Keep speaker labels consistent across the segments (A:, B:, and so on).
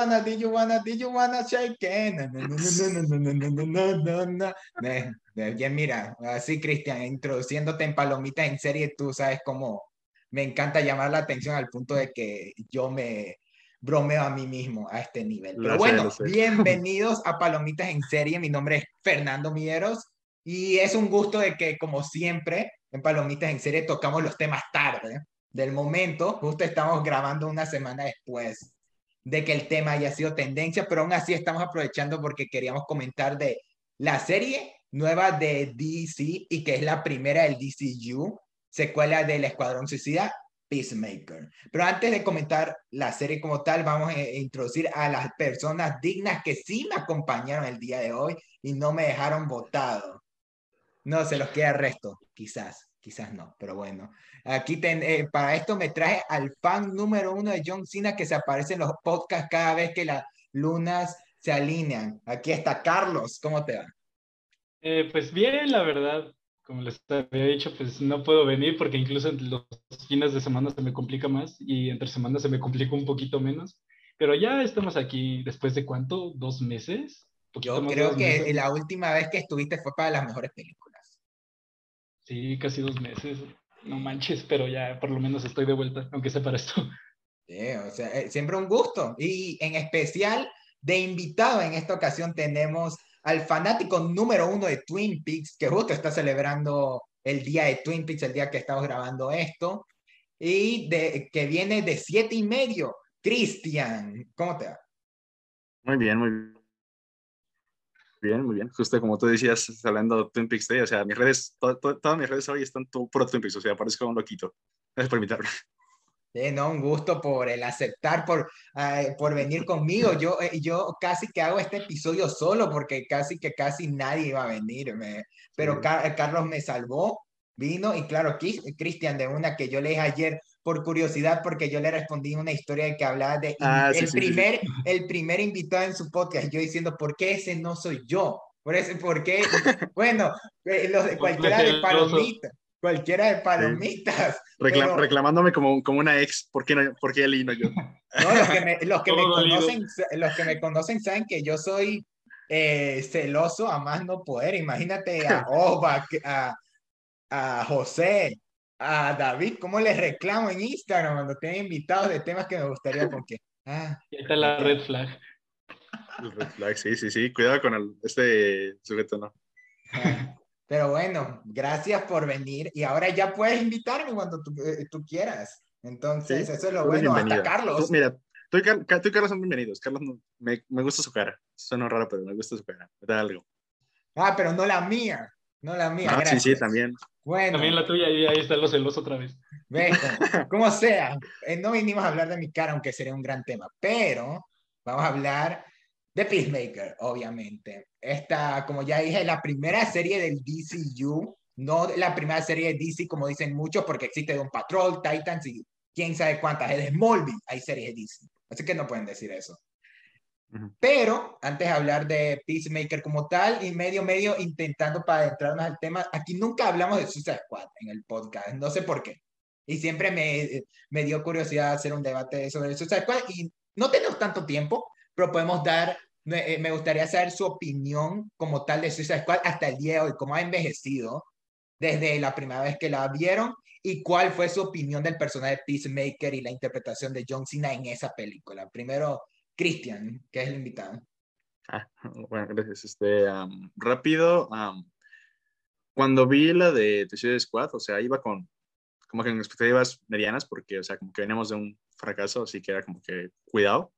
A: wanna, did you wanna, you wanna shake it? Bien, mira, así Cristian, introduciéndote en palomitas en serie, tú sabes cómo me encanta llamar la atención al punto de que yo me bromeo a mí mismo a este nivel. Pero bueno, bienvenidos a Palomitas en serie. Mi nombre es Fernando Mieros y es un gusto de que, como siempre, en Palomitas en serie tocamos los temas tarde del momento. Justo estamos grabando una semana después de que el tema haya sido tendencia, pero aún así estamos aprovechando porque queríamos comentar de la serie nueva de DC y que es la primera del DCU, secuela del Escuadrón Suicida, Peacemaker. Pero antes de comentar la serie como tal, vamos a introducir a las personas dignas que sí me acompañaron el día de hoy y no me dejaron votado. No, se los queda el resto, quizás, quizás no, pero bueno. Aquí eh, para esto me traje al fan número uno de John Cena que se aparece en los podcasts cada vez que las lunas se alinean. Aquí está Carlos, ¿cómo te va?
B: Eh, pues bien, la verdad, como les había dicho, pues no puedo venir porque incluso en los fines de semana se me complica más y entre semanas se me complica un poquito menos. Pero ya estamos aquí después de cuánto, dos meses.
A: Yo creo que la última vez que estuviste fue para las mejores películas.
B: Sí, casi dos meses. No manches, pero ya por lo menos estoy de vuelta, aunque sea para esto.
A: Sí, o sea, eh, siempre un gusto. Y en especial de invitado en esta ocasión tenemos al fanático número uno de Twin Peaks, que justo está celebrando el día de Twin Peaks, el día que estamos grabando esto, y de, que viene de siete y medio. Cristian, ¿cómo te va?
C: Muy bien, muy bien, muy bien. Justo como tú decías, hablando de Twin Peaks Day, o sea, mis redes, todas mis redes hoy están todo puro Twin Peaks, o sea, parezco un loquito. Gracias por invitarme.
A: Eh, no, un gusto por el aceptar, por, por venir conmigo. Yo, eh, yo casi que hago este episodio solo porque casi que casi nadie iba a venir. pero Carlos me salvó, vino y claro, Cristian de una que yo le dije ayer por curiosidad porque yo le respondí una historia que hablaba de ah, el, primer, el primer invitado en su podcast, yo diciendo, ¿por qué ese no soy yo? Por eso, ¿por qué? bueno, eh, los, cualquiera de Palomita cualquiera de palomitas.
C: Reclamándome como, como una ex, ¿por qué, no, por qué él y no yo?
A: No, los que me, los que me conocen, los que me conocen saben que yo soy eh, celoso a más no poder. Imagínate a Oba, a, a José, a David, ¿cómo les reclamo en Instagram cuando tienen invitados de temas que me gustaría porque...
B: Ah, está la red flag.
C: El red flag, sí, sí, sí. Cuidado con el, este sujeto, ¿no?
A: Ah. Pero bueno, gracias por venir y ahora ya puedes invitarme cuando tú, eh, tú quieras. Entonces, eso es lo bueno. Hasta Carlos.
C: mira, tú y, Carlos son bienvenidos. Carlos, me, me, gusta su cara. Suena raro, pero me gusta su cara. Me da algo.
A: Ah, pero no la mía. No la mía.
C: Ah, sí, sí, también.
B: Bueno. También la tuya y ahí está lo celoso otra vez.
A: Ve, como sea, eh, no vinimos a hablar de mi cara, aunque sería un gran tema, pero vamos a hablar de Peacemaker, obviamente. Esta, como ya dije, la primera serie del DCU, no la primera serie de DC, como dicen muchos, porque existe Don Patrol, Titans y quién sabe cuántas. Es de Smallville, hay series de DC. Así que no pueden decir eso. Pero antes de hablar de Peacemaker como tal y medio medio intentando para adentrarnos al tema, aquí nunca hablamos de Suicide Squad en el podcast, no sé por qué. Y siempre me, me dio curiosidad hacer un debate sobre Suicide Squad y no tenemos tanto tiempo, pero podemos dar, me, eh, gustaría saber su opinión como tal de Suicide Squad hasta el día de hoy, cómo ha envejecido desde la primera vez que la vieron y cuál fue su opinión del personaje de Peacemaker y la interpretación de John Cena en esa película. Primero, Christian, que es el invitado.
C: Ah, bueno, gracias. Este, rápido, cuando vi la de Suicide Squad, o sea, iba con como que en expectativas medianas, porque, o sea, como que veníamos de un fracaso, así que era como que cuidado.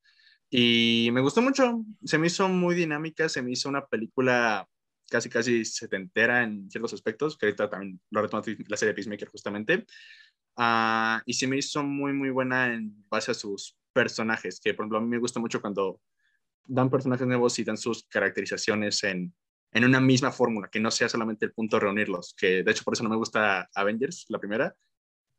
C: Y me gustó mucho, se me hizo muy dinámica, se me hizo una película casi, casi setentera en ciertos aspectos, que ahorita también lo retomó la serie Peacemaker justamente. Uh, y se me hizo muy, muy buena en base a sus personajes, que por ejemplo a mí me gusta mucho cuando dan personajes nuevos y dan sus caracterizaciones en, en una misma fórmula, que no sea solamente el punto de reunirlos, que de hecho por eso no me gusta Avengers, la primera,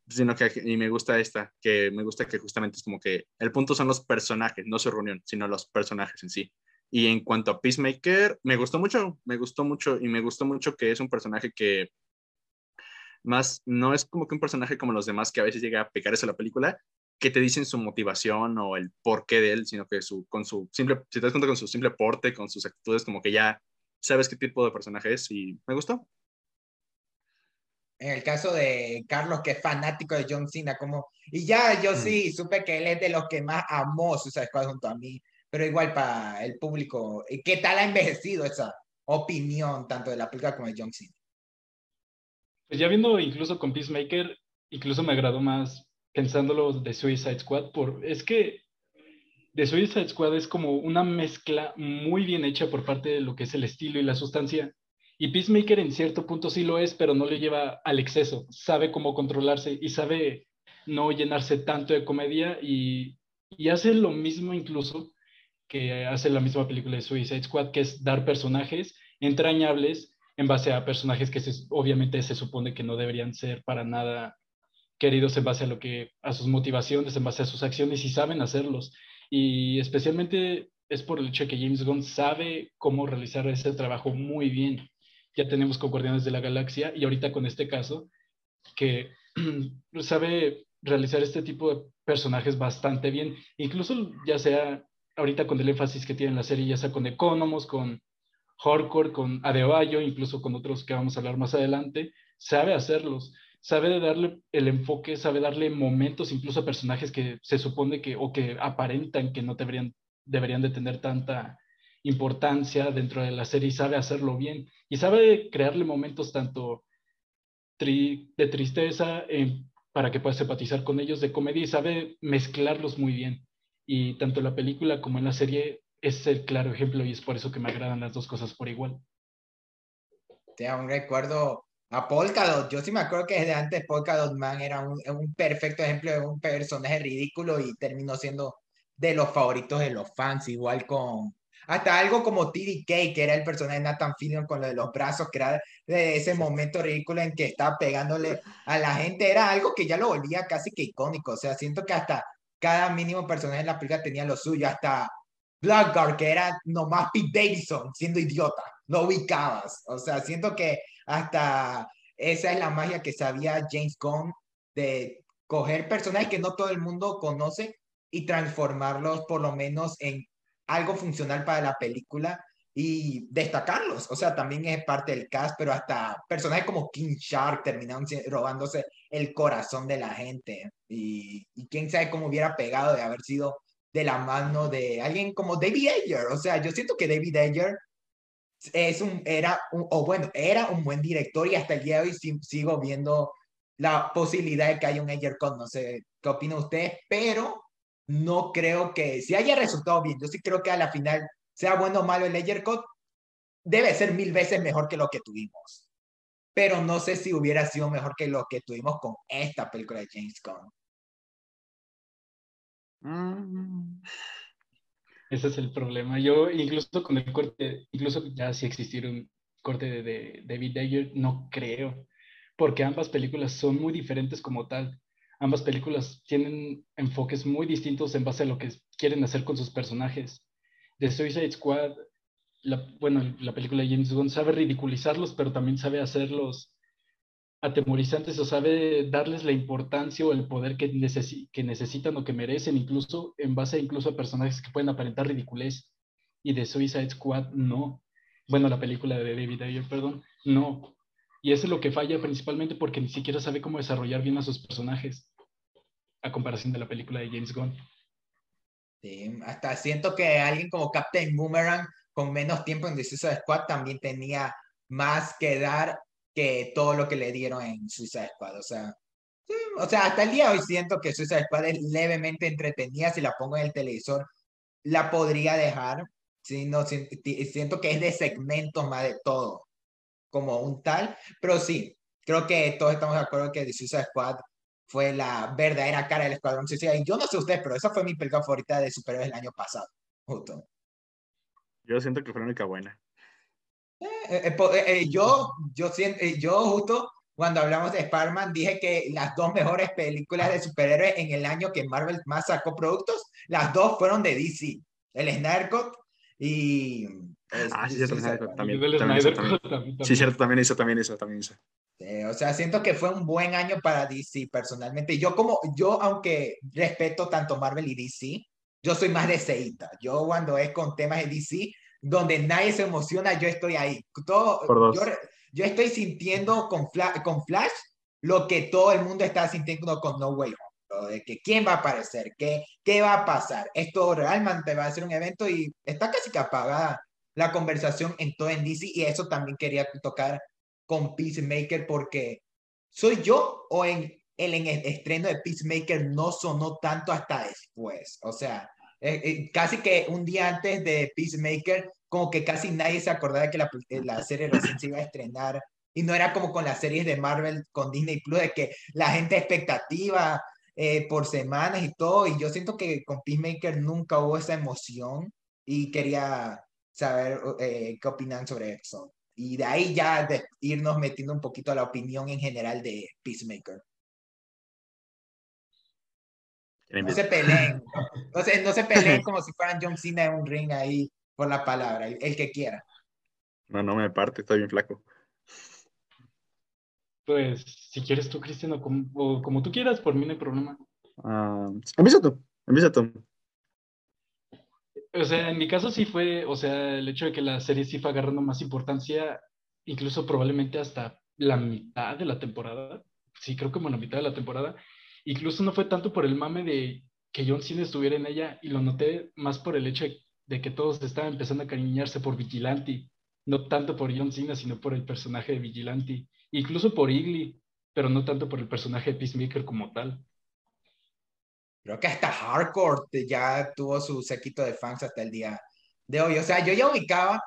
C: sino que y me gusta esta, que me gusta que justamente es como que el punto son los personajes, no su reunión, sino los personajes en sí. Y en cuanto a Peacemaker, me gustó mucho, me gustó mucho y me gustó mucho que es un personaje que más no es como que un personaje como los demás que a veces llega a pecar eso la película, que te dicen su motivación o el porqué de él, sino que su, con su simple, si te das cuenta con su simple porte, con sus actitudes, como que ya sabes qué tipo de personaje es y me gustó.
A: En el caso de Carlos, que es fanático de John Cena, como, y ya yo mm. sí supe que él es de los que más amó Suicide Squad junto a mí, pero igual para el público, ¿qué tal ha envejecido esa opinión tanto de la película como de John Cena?
B: Pues ya viendo incluso con Peacemaker, incluso me agradó más pensándolo de Suicide Squad, por, es que de Suicide Squad es como una mezcla muy bien hecha por parte de lo que es el estilo y la sustancia. Y Peacemaker en cierto punto sí lo es, pero no le lleva al exceso. Sabe cómo controlarse y sabe no llenarse tanto de comedia y, y hace lo mismo incluso que hace la misma película de Suicide Squad, que es dar personajes entrañables en base a personajes que obviamente se supone que no deberían ser para nada queridos en base a lo que a sus motivaciones, en base a sus acciones y saben hacerlos. Y especialmente es por el hecho de que James Gunn sabe cómo realizar ese trabajo muy bien. Ya tenemos con Guardianes de la Galaxia y ahorita con este caso que sabe realizar este tipo de personajes bastante bien, incluso ya sea ahorita con el énfasis que tiene la serie, ya sea con Economos, con Hardcore, con Adebayo, incluso con otros que vamos a hablar más adelante, sabe hacerlos, sabe darle el enfoque, sabe darle momentos incluso a personajes que se supone que o que aparentan que no deberían, deberían de tener tanta importancia dentro de la serie y sabe hacerlo bien y sabe crearle momentos tanto de tristeza para que puedas empatizar con ellos, de comedia y sabe mezclarlos muy bien. Y tanto en la película como en la serie es el claro ejemplo y es por eso que me agradan las dos cosas por igual.
A: Te un recuerdo a Polkadot. Yo sí me acuerdo que desde antes Polkadot Man era un, un perfecto ejemplo de un personaje ridículo y terminó siendo de los favoritos de los fans, igual con hasta algo como TDK, que era el personaje de Nathan Fillion con lo de los brazos, que era de ese momento ridículo en que estaba pegándole a la gente, era algo que ya lo volvía casi que icónico, o sea, siento que hasta cada mínimo personaje en la película tenía lo suyo, hasta Blackguard, que era nomás Pete Davidson siendo idiota, no ubicabas. O sea, siento que hasta esa es la magia que sabía James Gunn de coger personajes que no todo el mundo conoce y transformarlos por lo menos en algo funcional para la película y destacarlos. O sea, también es parte del cast, pero hasta personajes como King Shark terminaron robándose el corazón de la gente. Y, y quién sabe cómo hubiera pegado de haber sido de la mano de alguien como David Ayer. O sea, yo siento que David Ayer es un, era, o bueno, era un buen director y hasta el día de hoy sigo viendo la posibilidad de que haya un Ayer con, no sé qué opina usted, pero no creo que si haya resultado bien, yo sí creo que a la final, sea bueno o malo el Ayer Cut, debe ser mil veces mejor que lo que tuvimos. Pero no sé si hubiera sido mejor que lo que tuvimos con esta película de James Gunn.
B: Mm. Ese es el problema. Yo incluso con el corte, incluso ya si existiera un corte de, de David no creo, porque ambas películas son muy diferentes como tal. Ambas películas tienen enfoques muy distintos en base a lo que quieren hacer con sus personajes. The Suicide Squad, la, bueno, la película de James Gunn sabe ridiculizarlos, pero también sabe hacerlos atemorizantes o sabe darles la importancia o el poder que, que necesitan o que merecen, incluso en base incluso a personajes que pueden aparentar ridiculez. Y de Suicide Squad, no. Bueno, la película de David Ayer, perdón, no. Y eso es lo que falla principalmente porque ni siquiera sabe cómo desarrollar bien a sus personajes, a comparación de la película de James Gunn.
A: Sí, hasta siento que alguien como Captain Boomerang, con menos tiempo en Suicide Squad, también tenía más que dar que todo lo que le dieron en Suicide Squad. O sea, o sea, hasta el día de hoy siento que Suicide Squad es levemente entretenida. Si la pongo en el televisor, la podría dejar. Sí, no, siento que es de segmentos más de todo, como un tal. Pero sí, creo que todos estamos de acuerdo que The Suicide Squad fue la verdadera cara del Escuadrón Suicida. Y yo no sé usted, pero esa fue mi película favorita de superhéroes el año pasado, justo.
C: Yo siento que fue la única buena.
A: Eh, eh, eh, yo, yo, yo justo cuando hablamos de Spider-Man dije que las dos mejores películas de superhéroes en el año que Marvel más sacó productos, las dos fueron de DC, el Snyder Cut y...
C: ah, sí, cierto, también, también, Sí, cierto, también hizo, también hizo, también hizo.
A: o sea, siento que fue un buen año para DC personalmente. Yo como, yo aunque respeto tanto Marvel y DC, yo soy más de Seita. Yo cuando es con temas de DC, donde nadie se emociona, yo estoy ahí. Todo, yo, yo, estoy sintiendo con, con Flash lo que todo el mundo está sintiendo con No Way Home. De que quién va a aparecer, qué, qué va a pasar. Esto realmente va a ser un evento y está casi que apagada la conversación en todo en DC y eso también quería tocar con Peacemaker porque soy yo o en el, en el estreno de Peacemaker no sonó tanto hasta después. O sea, eh, eh, casi que un día antes de Peacemaker, como que casi nadie se acordaba que la, la serie recién se iba a estrenar y no era como con las series de Marvel con Disney Plus, de que la gente expectativa eh, por semanas y todo. Y yo siento que con Peacemaker nunca hubo esa emoción y quería saber eh, qué opinan sobre eso. Y de ahí ya de irnos metiendo un poquito a la opinión en general de Peacemaker. No se peleen. No se, no se peleen como si fueran John Cena en un ring ahí por la palabra, el que quiera.
C: No, no me parte, estoy bien flaco.
B: Pues, si quieres tú, Cristiano, como, como tú quieras, por mí no hay problema.
C: Uh, empieza tú, empieza tú.
B: O sea, en mi caso sí fue, o sea, el hecho de que la serie sí fue agarrando más importancia, incluso probablemente hasta la mitad de la temporada. Sí, creo como la mitad de la temporada. Incluso no fue tanto por el mame de que John Cena estuviera en ella, y lo noté más por el hecho de que todos estaban empezando a cariñarse por Vigilante. No tanto por John Cena, sino por el personaje de Vigilante incluso por Igly, pero no tanto por el personaje de Peacemaker como tal.
A: Creo que hasta Hardcore ya tuvo su séquito de fans hasta el día de hoy. O sea, yo ya ubicaba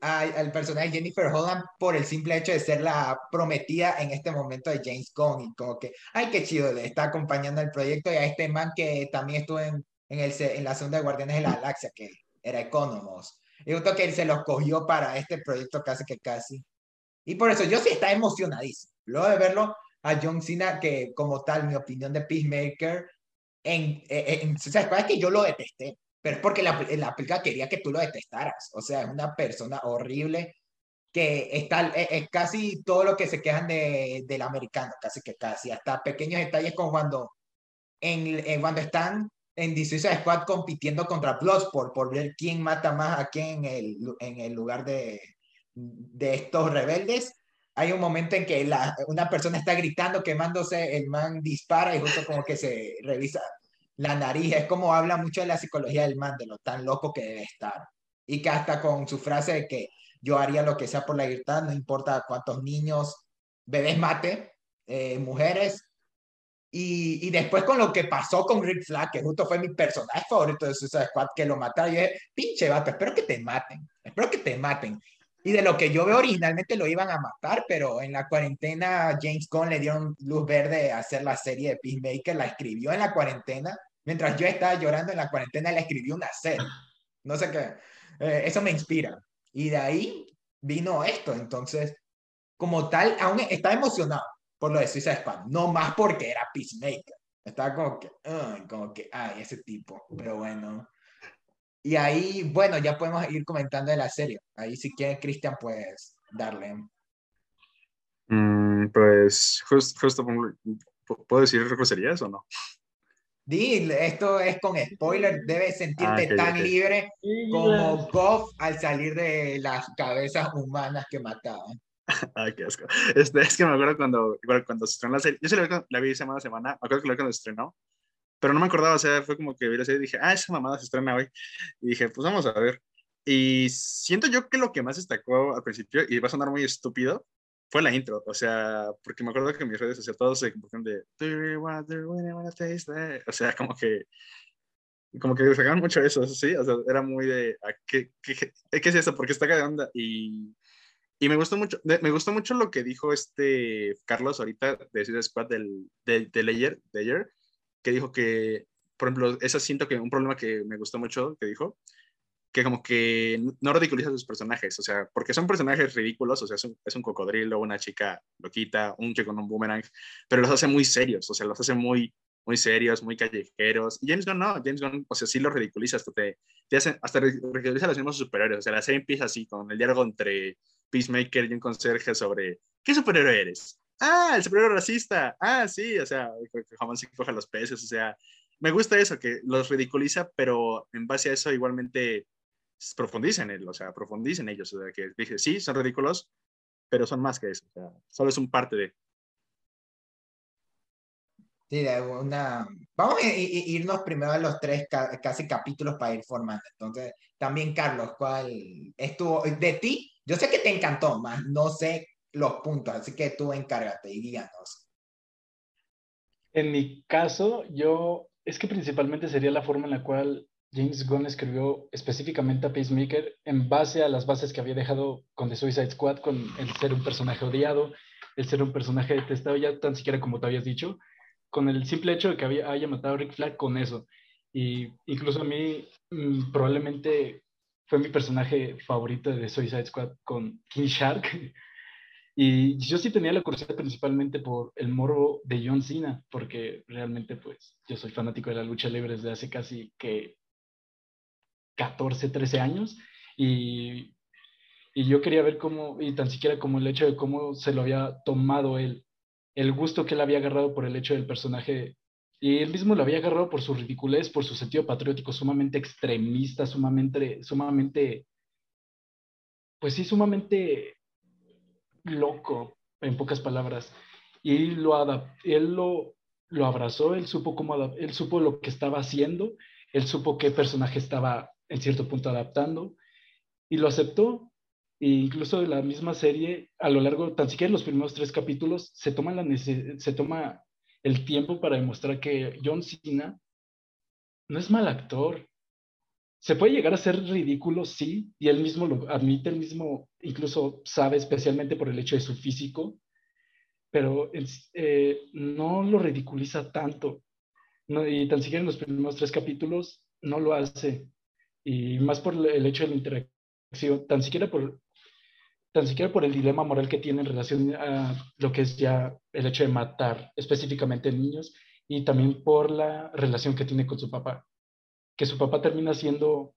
A: al personaje Jennifer Holland por el simple hecho de ser la prometida en este momento de James Gunn y como que, ay, qué chido, le está acompañando el proyecto y a este man que también estuvo en, en, el, en la segunda de Guardianes de la Galaxia, que era Economos. Y justo que él se los cogió para este proyecto casi que casi. Y por eso yo sí estaba emocionadísimo. Luego de verlo a John Cena, que como tal, mi opinión de Peacemaker, en, en, ¿sabes cuál es que yo lo detesté? Pero es porque la, la película quería que tú lo detestaras. O sea, es una persona horrible que está, es, casi todo lo que se quejan de, del americano, casi que casi, hasta pequeños detalles como cuando, en, cuando están en DC Squad compitiendo contra Bloodsport por ver quién mata más a quién en el, en el lugar de, de estos rebeldes, hay un momento en que la, una persona está gritando, quemándose, el man dispara y justo como que se revisa la nariz. Es como habla mucho de la psicología del man, de lo tan loco que debe estar. Y que hasta con su frase de que yo haría lo que sea por la libertad, no importa cuántos niños, bebés mate, eh, mujeres. Y, y, después con lo que pasó con Rick Flag, que justo fue mi personaje favorito de Suicide Squad, que lo mataron, yo dije, pinche vato, espero que te maten, espero que te maten. Y de lo que yo veo originalmente lo iban a matar, pero en la cuarentena James Gunn le dieron luz verde a hacer la serie de Peacemaker, la escribió en la cuarentena. Mientras yo estaba llorando en la cuarentena, le escribió una serie. No sé qué. Eh, eso me inspira. Y de ahí vino esto. Entonces, como tal, aún estaba emocionado por lo de Suicide Squad. No más porque era Peacemaker. Estaba como que, como que, ay, ese tipo. Pero bueno, y ahí, bueno, ya podemos ir comentando de la serie. Ahí si quiere Cristian, pues darle.
C: Mm, pues justo, ¿puedo decir groserías o no?
A: Di, esto es con spoiler, debes sentirte ah, tan libre como Goff al salir de las cabezas humanas que mataban.
C: Ay, qué asco. Este, es que me acuerdo cuando, cuando se estrenó la serie, yo se la vi, semana a semana, me acuerdo que la vi cuando se estrenó, pero no me acordaba, o sea, fue como que vi la serie y dije, ah, esa mamada se estrena hoy. Y dije, pues vamos a ver. Y siento yo que lo que más destacó al principio, y va a sonar muy estúpido, fue la intro. O sea, porque me acuerdo que mis redes sociales todos se convirtieron de, o sea, como que, como que sacaban mucho eso, ¿sí? O sea, era muy de, ah, ¿qué, qué, qué es eso? Porque está de onda. Y, y me gustó mucho, me gustó mucho lo que dijo este Carlos ahorita de Suicide Squad del, de, de Layer, de ayer, que dijo que, por ejemplo, eso siento que un problema que me gustó mucho que dijo, que como que no ridiculiza a sus personajes, o sea, porque son personajes ridículos, o sea, es un, es un cocodrilo, una chica loquita, un chico con un boomerang, pero los hace muy serios, o sea, los hace muy, muy serios, muy callejeros. Y James Gunn no, James Gunn, o sea, sí los ridiculiza, hasta te, te hasta ridiculiza a los mismos superiores, o sea, la serie empieza así, con el diálogo entre Peacemaker y un conserje sobre ¿qué superhéroe eres? Ah, el superhéroe racista. Ah, sí, o sea, jamás se coja los peces, o sea, me gusta eso, que los ridiculiza, pero en base a eso igualmente profundiza en él, o sea, profundiza en ellos, o sea, que dije, sí, son ridículos, pero son más que eso, o sea, solo es un parte de...
A: Sí, de una... Vamos a irnos primero a los tres casi capítulos para ir formando. Entonces, también, Carlos, ¿cuál estuvo de ti? Yo sé que te encantó, más no sé los puntos, así que tú encárgate y guíanos.
B: En mi caso, yo, es que principalmente sería la forma en la cual James Gunn escribió específicamente a Peacemaker en base a las bases que había dejado con The Suicide Squad, con el ser un personaje odiado, el ser un personaje detestado, ya tan siquiera como te habías dicho, con el simple hecho de que había, haya matado a Rick Flag con eso. Y incluso a mí mm, probablemente fue mi personaje favorito de The Suicide Squad con King Shark. Y yo sí tenía la curiosidad principalmente por el morbo de John Cena, porque realmente pues yo soy fanático de la lucha libre desde hace casi que 14, 13 años y, y yo quería ver cómo, y tan siquiera como el hecho de cómo se lo había tomado él, el gusto que él había agarrado por el hecho del personaje y él mismo lo había agarrado por su ridiculez, por su sentido patriótico sumamente extremista, sumamente, sumamente, pues sí, sumamente loco, en pocas palabras. Y lo él lo, lo abrazó, él supo cómo él supo lo que estaba haciendo, él supo qué personaje estaba en cierto punto adaptando y lo aceptó. E incluso de la misma serie, a lo largo, tan siquiera en los primeros tres capítulos, se toma, la se toma el tiempo para demostrar que John Cena no es mal actor. Se puede llegar a ser ridículo, sí, y él mismo lo admite, él mismo incluso sabe, especialmente por el hecho de su físico, pero eh, no lo ridiculiza tanto. Y tan siquiera en los primeros tres capítulos no lo hace y más por el hecho de la interacción, tan siquiera por, tan siquiera por el dilema moral que tiene en relación a lo que es ya el hecho de matar específicamente niños y también por la relación que tiene con su papá, que su papá termina siendo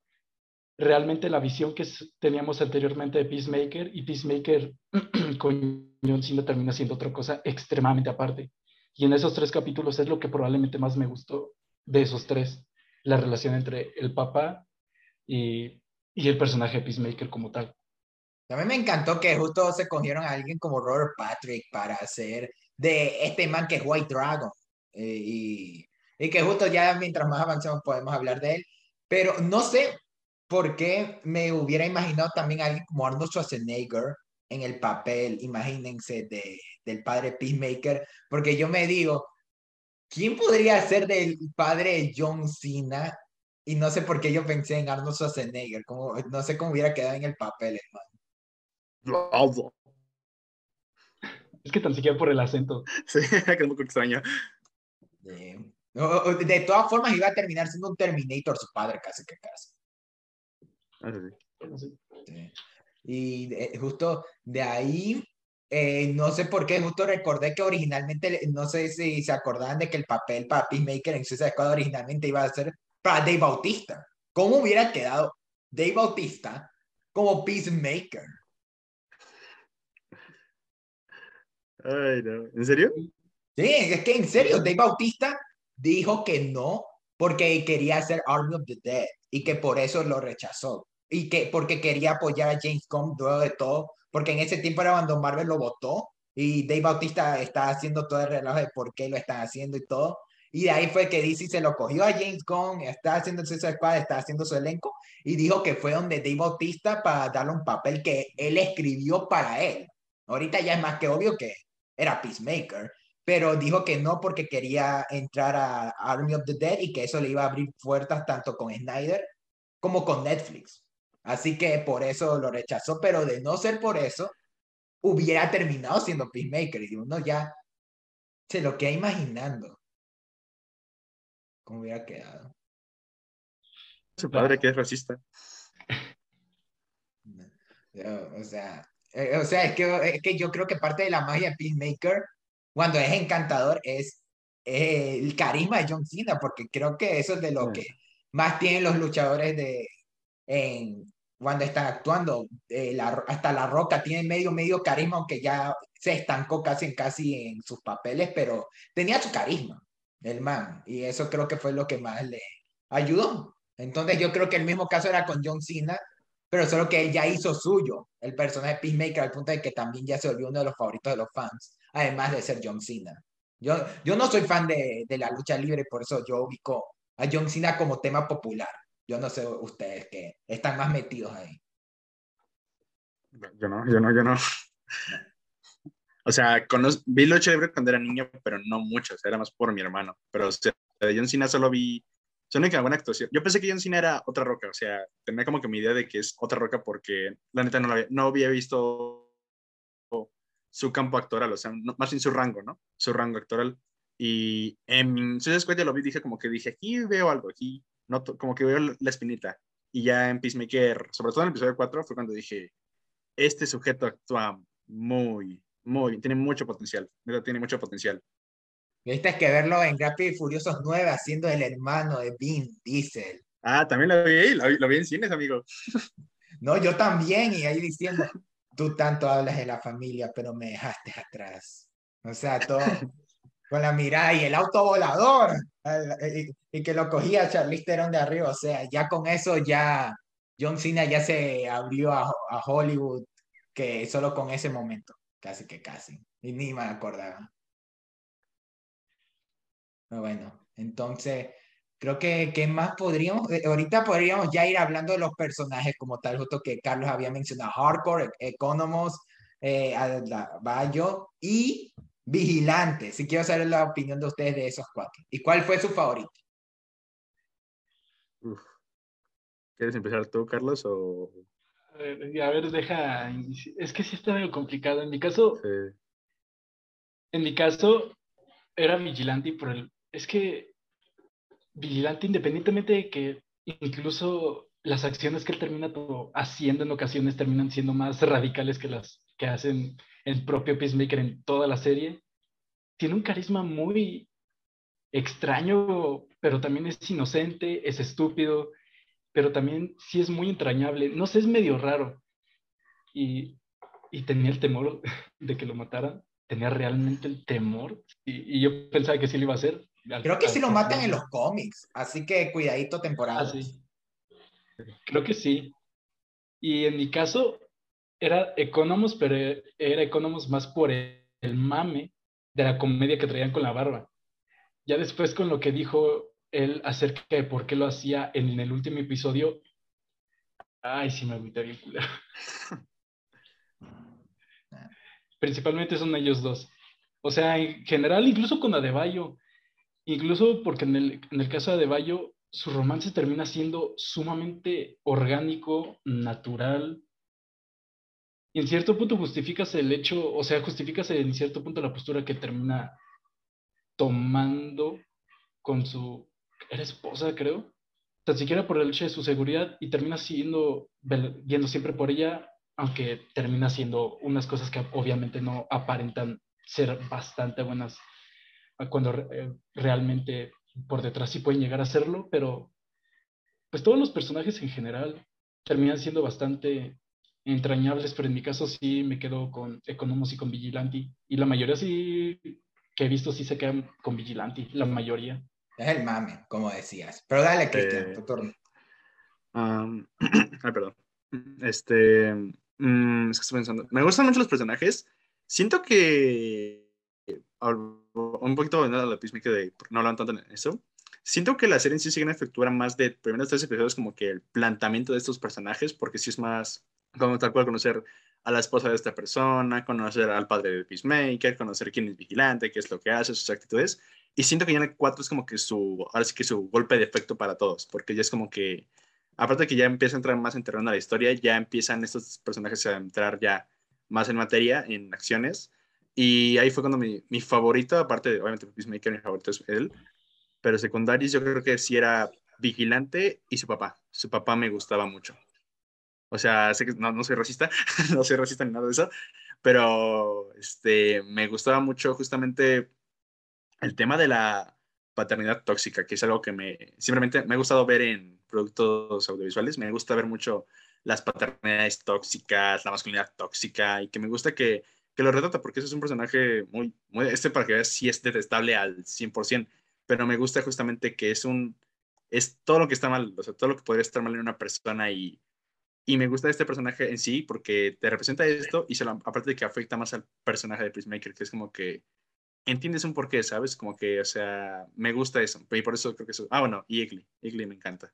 B: realmente la visión que teníamos anteriormente de Peacemaker y Peacemaker con John Cena termina siendo otra cosa extremadamente aparte. Y en esos tres capítulos es lo que probablemente más me gustó de esos tres, la relación entre el papá y, y el personaje de Peacemaker como tal.
A: También me encantó que justo se cogieron a alguien como Robert Patrick para hacer de este man que es White Dragon. Eh, y, y, que justo ya mientras más avanzamos podemos hablar de él. Pero no sé por qué me hubiera imaginado también a alguien como Arnold Schwarzenegger en el papel, imagínense, de, del padre Peacemaker, porque yo me digo, ¿quién podría ser del padre John Cena y no sé por qué yo pensé en Arnold Schwarzenegger, como, no sé cómo hubiera quedado en el papel, hermano.
B: Es que tan siquiera por el acento.
C: Sí, que es muy extraño.
A: De todas formas, iba a terminar siendo un Terminator, su padre, casi que casi.
C: Ah,
A: sí. Y justo de ahí, eh, no sé por qué, justo recordé que originalmente, no sé si se acordaban de que el papel para Peacemaker en Suicide Squad originalmente iba a ser para Dave Bautista. ¿Cómo hubiera quedado Dave Bautista como Peacemaker?
C: Ay, no. ¿En serio?
A: Sí, es que en serio, Dave Bautista dijo que no porque quería hacer Army of the Dead y que por eso lo rechazó. Y que porque quería apoyar a James Gunn luego de todo, porque en ese tiempo era cuando Marvel lo votó y Dave Bautista está haciendo todo el relajo de por qué lo están haciendo y todo. Y de ahí fue que DC se lo cogió a James Gunn, está haciendo el Suicide Squad, está haciendo su elenco, y dijo que fue donde Dave Bautista para darle un papel que él escribió para él. Ahorita ya es más que obvio que era Peacemaker, pero dijo que no porque quería entrar a Army of the Dead y que eso le iba a abrir puertas tanto con Snyder como con Netflix. Así que por eso lo rechazó, pero de no ser por eso, hubiera terminado siendo Peacemaker. Y uno ya se lo queda imaginando. ¿Cómo hubiera quedado?
C: Su padre que es racista.
A: o sea, eh, o sea es, que, que yo creo que parte de la magia de Peacemaker, cuando es encantador, es el carisma de John Cena, porque creo que eso es de lo que más tienen los luchadores de, en, cuando están actuando. Eh, hasta La Roca tiene medio, medio carisma, aunque ya se estancó casi, casi en sus papeles, pero tenía su carisma, el man. Y eso creo que fue lo que más le ayudó. Entonces yo creo que el mismo caso era con John Cena, pero solo que él ya hizo suyo el personaje Peacemaker al punto de que también ya se volvió uno de los favoritos de los fans, además de ser John Cena. Yo, yo no soy fan de, de la lucha libre, por eso yo ubico a John Cena como tema popular. Yo no sé ustedes que están más metidos ahí.
C: Yo no, yo no, yo no. O sea, vi lucha libre cuando era niño, pero no mucho, o sea, era más por mi hermano. Pero o sea, de John Cena solo vi que buena actuación. Yo pensé que John Cena era otra roca, o sea, tenía como que mi idea de que es otra roca porque la neta no, había, no había visto su campo actoral, o sea, más en su rango, ¿no? Su rango actoral. Y en Suicide Squad ya lo vi, dije como que dije, aquí veo algo, aquí, no, como que veo la espinita. Y ya en Peacemaker, sobre todo en el episodio 4, fue cuando dije, este sujeto actúa muy, muy, tiene mucho potencial, tiene mucho potencial.
A: Viste que verlo en Rápido y Furiosos 9 haciendo el hermano de Vin Diesel.
C: Ah, también lo vi, lo, lo vi en cines, amigo.
A: No, yo también, y ahí diciendo, tú tanto hablas de la familia, pero me dejaste atrás. O sea, todo con la mirada y el auto volador, y, que lo cogía Charlize Theron de arriba. O sea, ya con eso ya John Cena ya se abrió a, a Hollywood, que solo con ese momento, casi que casi, y ni me acordaba. Bueno, entonces, creo que, ¿qué más podríamos? Eh, ahorita podríamos ya ir hablando de los personajes como tal, justo que Carlos había mencionado, Hardcore, Economos, eh, Bayo y Vigilante. Si quiero saber la opinión de ustedes de esos cuatro. ¿Y cuál fue su favorito?
C: ¿Quieres empezar tú, Carlos? O...
B: A ver, a ver, deja. Es que sí está medio complicado. En mi caso, en mi caso, era vigilante por el, es que Vigilante, independientemente de que incluso las acciones que él termina haciendo en ocasiones terminan siendo más radicales que las que hacen el propio Peacemaker en toda la serie, tiene un carisma muy extraño, pero también es inocente, es estúpido, pero también sí es muy entrañable. No sé, es medio raro. Y, y tenía el temor de que lo mataran tenía realmente el temor y, yo pensaba que sí lo iba a hacer.
A: Creo que sí lo matan en los cómics, así que cuidadito temporada. Ah,
B: sí. Creo que sí. Y en mi caso era Economos, pero era Economos más por el, mame de la comedia que traían con la barba. Ya después con lo que dijo él acerca de por qué lo hacía en el último episodio, ay, sí me agüita bien culero. principalmente son ellos dos. O sea, en general, incluso con Adebayo, incluso porque en el, en el caso de Adebayo, su romance termina siendo sumamente orgánico, natural. Y en cierto punto justificas el hecho, o sea, justificas en cierto punto la postura que termina tomando con su, era esposa, creo, tan siquiera por el hecho de su seguridad y termina siendo, yendo siempre por ella aunque termina siendo unas cosas que obviamente no aparentan ser bastante buenas cuando eh, realmente por detrás sí pueden llegar a serlo, pero pues todos los personajes en general terminan siendo bastante entrañables, pero en mi caso sí me quedo con Economos y con Vigilanti, y la mayoría sí que he visto sí se quedan con Vigilanti, la mayoría.
A: Es el mame, como decías. Pero dale, Cristian, tu turno.
C: ay, perdón. Este, Mm, es que estoy pensando. Me gustan mucho los personajes. Siento que. Un poquito de la Peacemaker de. No hablan tanto en eso. Siento que la serie en sí sigue una efectuar más de primeros tres episodios, como que el planteamiento de estos personajes, porque sí es más. Como tal cual conocer a la esposa de esta persona, conocer al padre de Peacemaker, conocer quién es vigilante, qué es lo que hace, sus actitudes. Y siento que ya en el 4 es como que su, ahora sí que su golpe de efecto para todos, porque ya es como que aparte de que ya empieza a entrar más en terreno a la historia, ya empiezan estos personajes a entrar ya más en materia, en acciones. Y ahí fue cuando mi, mi favorito, aparte de, obviamente, Peacemaker, mi favorito es él, pero secundarios yo creo que sí era Vigilante y su papá. Su papá me gustaba mucho. O sea, sé que no, no soy racista, no soy racista ni nada de eso, pero este, me gustaba mucho justamente el tema de la paternidad tóxica, que es algo que me simplemente me ha gustado ver en productos audiovisuales. Me gusta ver mucho las paternidades tóxicas, la masculinidad tóxica, y que me gusta que, que lo retrata, porque ese es un personaje muy, muy este para que veas si es detestable al 100%, pero me gusta justamente que es un, es todo lo que está mal, o sea, todo lo que podría estar mal en una persona y, y me gusta este personaje en sí porque te representa esto y se lo, aparte de que afecta más al personaje de Peacemaker, que es como que entiendes un porqué, ¿sabes? Como que, o sea, me gusta eso. Y por eso creo que eso. Ah, bueno, y Egli. Egli me encanta.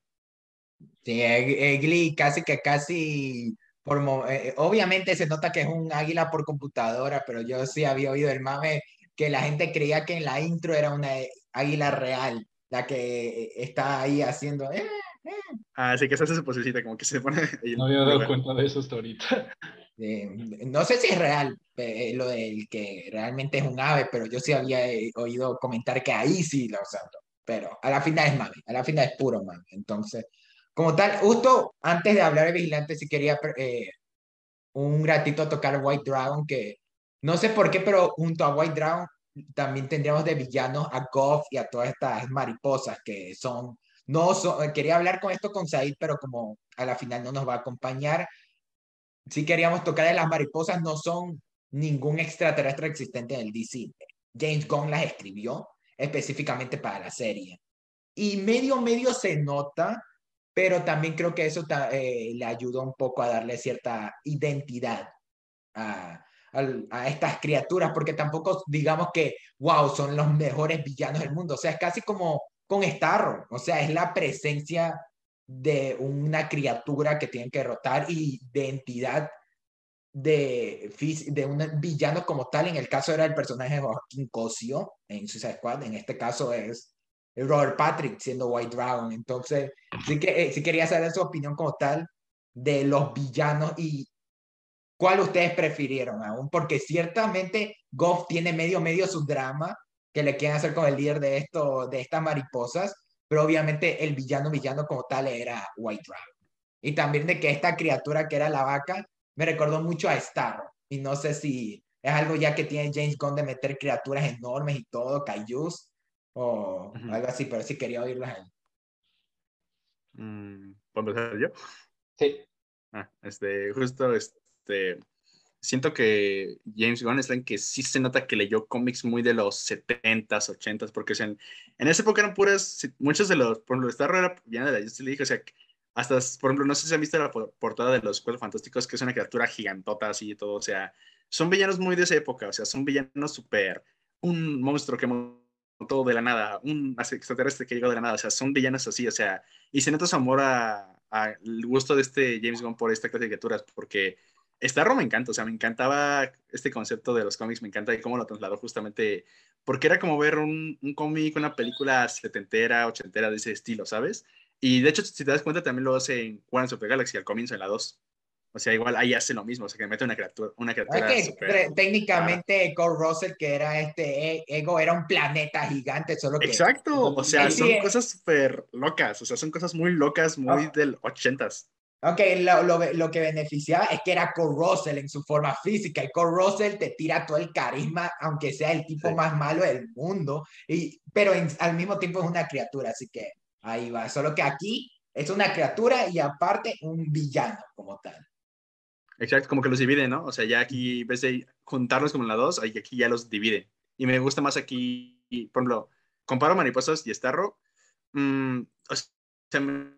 A: Sí, Egli casi que casi. Por, eh, obviamente se nota que es un águila por computadora, pero yo sí había oído el mame que la gente creía que en la intro era una águila real, la que está ahí haciendo. Eh,
C: eh". Ah, sí, que se hace su posecita, como que se pone.
B: no había dado cuenta de eso hasta ahorita.
A: no sé si es real eh, lo del que realmente es un ave, pero yo sí había eh, oído comentar que ahí sí lo usaron. Pero a la final es mame, a la final es puro mame. Entonces, como tal, justo antes de hablar de Vigilante, sí quería eh, un ratito tocar White Dragon, que no sé por qué, pero junto a White Dragon también tendríamos de villanos a Goff y a todas estas mariposas que son, no son, quería hablar con esto con Said, pero como a la final no nos va a acompañar, si queríamos tocar de las mariposas, no son ningún extraterrestre existente en el DC. James Gunn las escribió específicamente para la serie. Y medio, medio se nota, pero también creo que eso eh, le ayudó un poco a darle cierta identidad a, a, estas criaturas, porque tampoco digamos que, wow, son los mejores villanos del mundo. O sea, es casi como con Starro. O sea, es la presencia de una criatura que tienen que derrotar y de entidad de, de un villano como tal. En el caso era el personaje de Joaquín Cosio en Suicide Squad. En este caso es Robert Patrick siendo White Dragon. Entonces, sí, que, eh, sí quería saber su opinión como tal de los villanos y cuál ustedes prefirieron aún, porque ciertamente Goff tiene medio medio su drama que le quieren hacer con el líder de esto, de estas mariposas, pero obviamente el villano villano como tal era White Dragon. Y también de que esta criatura que era la vaca me recordó mucho a Starro. Y no sé si es algo ya que tiene James Gunn de meter criaturas enormes y todo, kaijus, o algo así, pero sí quería oírlas ahí.
C: Mm, ¿Puedo empezar yo?
B: Sí.
C: Ah, este, justo, este, siento que James Gunn es alguien que sí se nota que leyó cómics muy de los 70s, 80s, porque en, en esa época eran puras, muchos de los, por ejemplo, Starro era ya de la Justice League, o sea, hasta, por ejemplo, no sé si han visto la portada de los Cuatro Fantásticos, que es una criatura gigantota así y todo, o sea, son villanos muy de esa época, o sea, son villanos súper, un monstruo que todo de la nada, un extraterrestre que llegó de la nada, o sea, son villanos así, o sea, y se nota su amor al gusto de este James Gunn por esta clase de criaturas, porque Starro me encanta, o sea, me encantaba este concepto de los cómics, me encanta y cómo lo trasladó justamente, porque era como ver un, un cómic, una película setentera, ochentera de ese estilo, ¿sabes? Y de hecho, si te das cuenta, también lo hace en Guardians of the Galaxy al comienzo, en la 2. O sea, igual ahí hace lo mismo, o sea, que mete una criatura. Una criatura
A: técnicamente, Cole Russell, que era este e, Ego, era un planeta gigante, solo que.
C: Exacto, o sea, son cosas súper locas, o sea, son cosas muy locas, muy del 80s.
A: Ok, lo, lo, lo, que beneficiaba es que era Cole Russell en su forma física y Cole Russell te tira todo el carisma, aunque sea el tipo más malo del mundo, y, pero al mismo tiempo es una criatura, así que ahí va. Solo que aquí es una criatura y aparte un villano como tal.
C: Exacto, como que los divide, ¿no? O sea, ya aquí, en vez de juntarlos como en la 2, aquí ya los divide. Y me gusta más aquí, por ejemplo, comparo Mariposas y Starro. Mmm,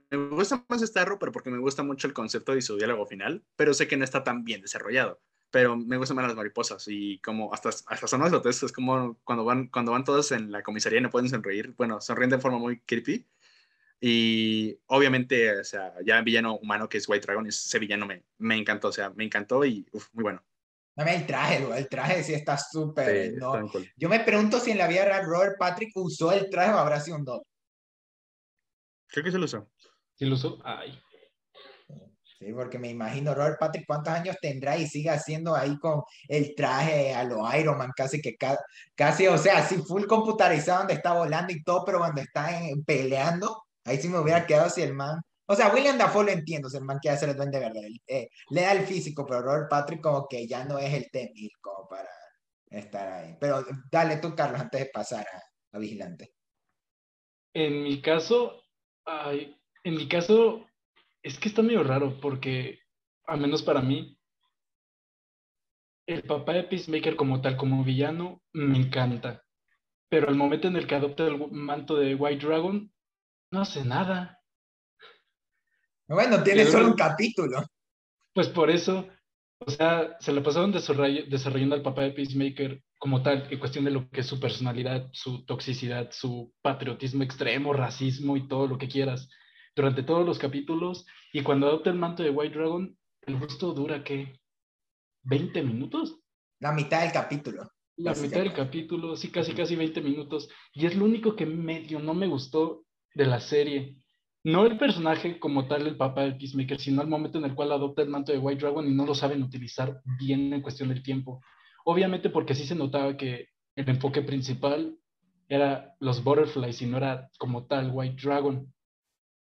C: me gusta más Starro, pero porque me gusta mucho el concepto y su diálogo final, pero sé que no está tan bien desarrollado. Pero me gustan más las mariposas y como hasta, hasta son más grotescos, es como cuando van, cuando van todos en la comisaría y no pueden sonreír, bueno, sonríen de forma muy creepy. Y obviamente, o sea, ya villano humano que es White Dragon, ese villano me, me encantó, o sea, me encantó y muy bueno.
A: Dame el traje, el traje sí está súper. ¿no? Yo me pregunto si en la vida real Robert Patrick usó el traje o habrá sido un doble.
C: Creo que se lo usó.
B: ¿Sí lo usó? Ay.
A: Sí, porque me imagino Robert Patrick cuántos años tendrá y sigue haciendo ahí con el traje a lo Iron Man, casi que casi, o sea, así full computarizado donde está volando y todo, pero cuando está peleando, ahí sí me hubiera quedado si el man. O sea, William Dafoe lo entiendo, si el man quiere hacer el duende verde, eh, le da el físico, pero Robert Patrick como que ya no es el T-1000 como para estar ahí. Pero dale tú, Carlos, antes de pasar a Vigilante.
B: En mi caso, Ay, en mi caso, es que está medio raro porque al menos para mí, el papá de Peacemaker como tal, como villano, me encanta. Pero el momento en el que adopta el manto de White Dragon, no hace nada.
A: Bueno, tiene solo un capítulo.
B: Pues por eso, o sea, se le pasaron desarrollando al papá de Peacemaker como tal, en cuestión de lo que es su personalidad, su toxicidad, su patriotismo extremo, racismo y todo lo que quieras, durante todos los capítulos. Y cuando adopta el manto de White Dragon, el gusto dura, ¿qué? ¿20 minutos?
A: La mitad del capítulo.
B: La mitad del capítulo, sí, casi, casi 20 minutos. Y es lo único que medio no me gustó de la serie. No el personaje como tal, el papá del Peacemaker, sino el momento en el cual adopta el manto de White Dragon y no lo saben utilizar bien en cuestión del tiempo. Obviamente porque sí se notaba que el enfoque principal era los butterflies y no era como tal White Dragon.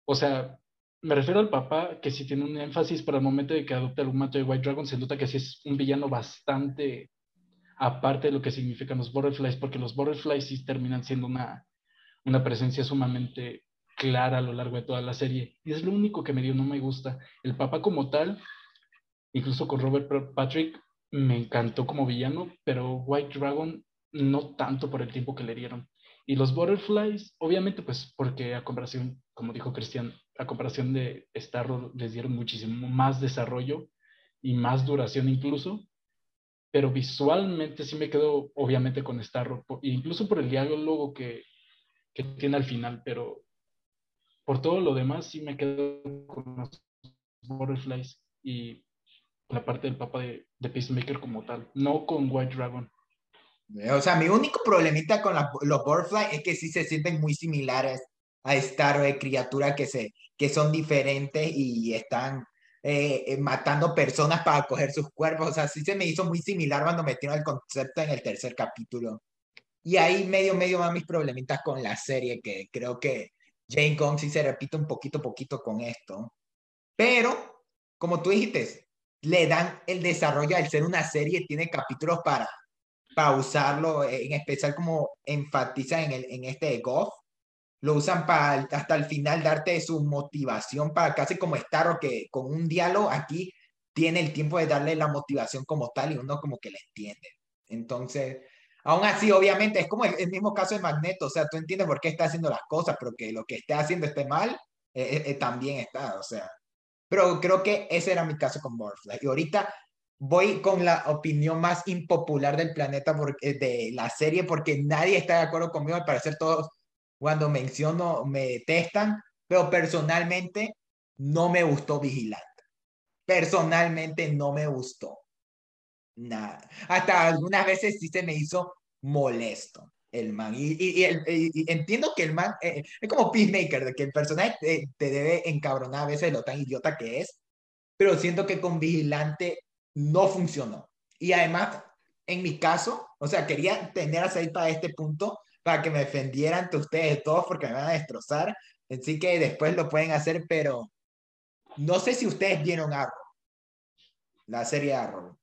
B: O sea, me refiero al papá que sí tiene un énfasis para el momento de que adopta el manto de White Dragon, se nota que sí es un villano bastante aparte de lo que significan los butterflies, porque los butterflies sí terminan siendo una, una presencia sumamente clara a lo largo de toda la serie. Y es lo único que me dio no me gusta. El papá como tal, incluso con Robert Patrick, me encantó como villano, pero White Dragon no tanto por el tiempo que le dieron. Y los Butterflies, obviamente, pues porque a comparación, como dijo Cristian, a comparación de Starro, les dieron muchísimo más desarrollo y más duración incluso. Pero visualmente sí me quedo, obviamente, con Starro, incluso por el diálogo que, que tiene al final, pero por todo lo demás sí me quedo con los Butterflies y la parte del Papa de, de Peacemaker como tal, no con White Dragon.
A: O sea, mi único problemita con los Butterfly es que sí se sienten muy similares a Star de criaturas que, se, que son diferentes y están eh, eh, matando personas para coger sus cuerpos. O sea, sí se me hizo muy similar cuando metieron el concepto en el tercer capítulo. Y ahí medio, medio van mis problemitas con la serie, que creo que Jane Kong sí se repite un poquito, poquito con esto. Pero, como tú dijiste, le dan el desarrollo al ser una serie, tiene capítulos para para usarlo, en especial como enfatiza en, el, en este Goff, lo usan para hasta el final darte su motivación para casi como estar o que con un diálogo aquí tiene el tiempo de darle la motivación como tal y uno como que le entiende. Entonces, aún así, obviamente, es como el, mismo caso de Magneto, o sea, tú entiendes por qué está haciendo las cosas, pero que lo que esté haciendo esté mal, eh, eh, eh, también está, o sea. Pero creo que ese era mi caso con Butterfly. Y ahorita voy con la opinión más impopular del planeta de la serie porque nadie está de acuerdo conmigo. Al parecer todos cuando menciono me testan, pero personalmente no me gustó Vigilante. Personalmente no me gustó. Nada. Hasta algunas veces sí se me hizo molesto el man. Y, y, entiendo que el man eh, es como Peacemaker, de que el personaje te, te, debe encabronar a veces lo tan idiota que es, pero siento que con Vigilante no funcionó. Y además, en mi caso, o sea, quería tener a para este punto, para que me defendieran ante ustedes todos, porque me van a destrozar. Así que después lo pueden hacer, pero no sé si ustedes vieron Arrow, la serie Arrow.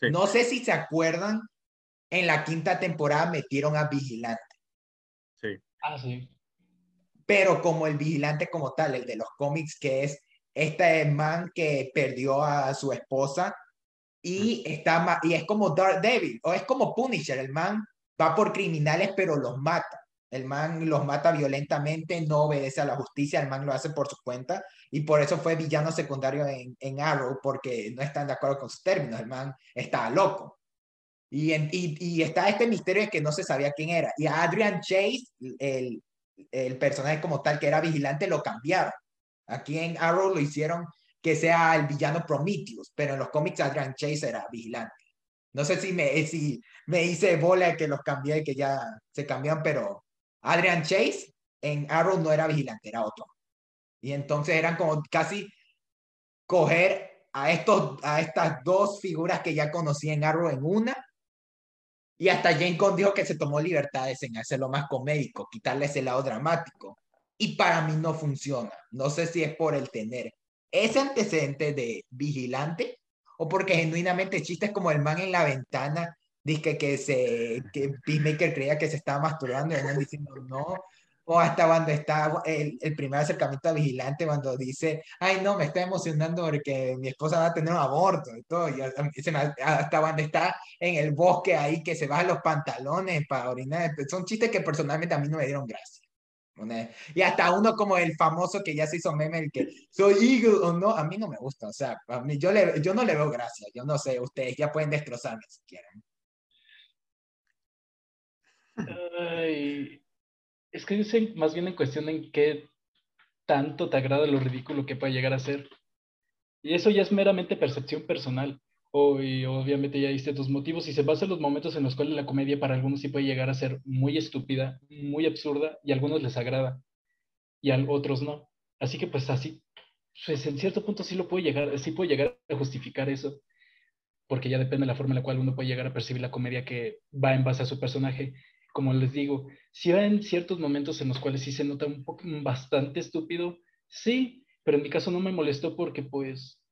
A: No sé si se acuerdan, en la quinta temporada metieron a Vigilante.
C: Sí.
B: Ah, sí.
A: Pero como el Vigilante como tal, el de los cómics, que es este man que perdió a su esposa y, está, y es como Dark Devil o es como Punisher, el man va por criminales pero los mata. El man los mata violentamente, no obedece a la justicia, el man lo hace por su cuenta y por eso fue villano secundario en, en Arrow porque no están de acuerdo con sus términos, el man está loco. Y, y, y, está este misterio de que no se sabía quién era. Y a Adrian Chase, el, el personaje como tal que era vigilante, lo cambiaron. Aquí en Arrow lo hicieron que sea el villano Prometheus, pero en los cómics Adrian Chase era vigilante. No sé si me, si me hice bola que los cambié, que ya se cambian, pero Adrian Chase en Arrow no era vigilante, era otro. Y entonces eran como casi coger a, estos, a estas dos figuras que ya conocí en Arrow en una. Y hasta Jane Con dijo que se tomó libertades en hacerlo más comédico, quitarle ese lado dramático y para mí no funciona. No sé si es por el tener ese antecedente de vigilante o porque genuinamente chistes como el man en la ventana dice que se que Peacemaker creía que se estaba masturbando y el diciendo no o hasta cuando está el, el, primer acercamiento a Vigilante, cuando dice, ay, no, me está emocionando porque mi esposa va a tener un aborto y todo. Y hasta cuando está en el bosque ahí que se bajan los pantalones para orinar. Son chistes que personalmente a mí no me dieron gracia. Y hasta uno como el famoso que ya se hizo meme, el que soy Eagle o no, a mí no me gusta. O sea, a mí, yo, le, yo no le veo gracia. Yo no sé, ustedes ya pueden destrozarme si quieren.
B: Ay, es que dicen más bien en cuestión en qué tanto te agrada lo ridículo que puede llegar a ser. Y eso ya es meramente percepción personal. O, y obviamente ya diste tus motivos y se basa en los momentos en los cuales la comedia para algunos sí puede llegar a ser muy estúpida, muy absurda y a algunos les agrada y a otros no. Así que pues así, pues en cierto punto sí lo puede llegar, sí puede llegar a justificar eso, porque ya depende de la forma en la cual uno puede llegar a percibir la comedia que va en base a su personaje como les digo, si hay ciertos momentos en los cuales sí se nota un poco bastante estúpido, sí, pero en mi caso no me molestó porque pues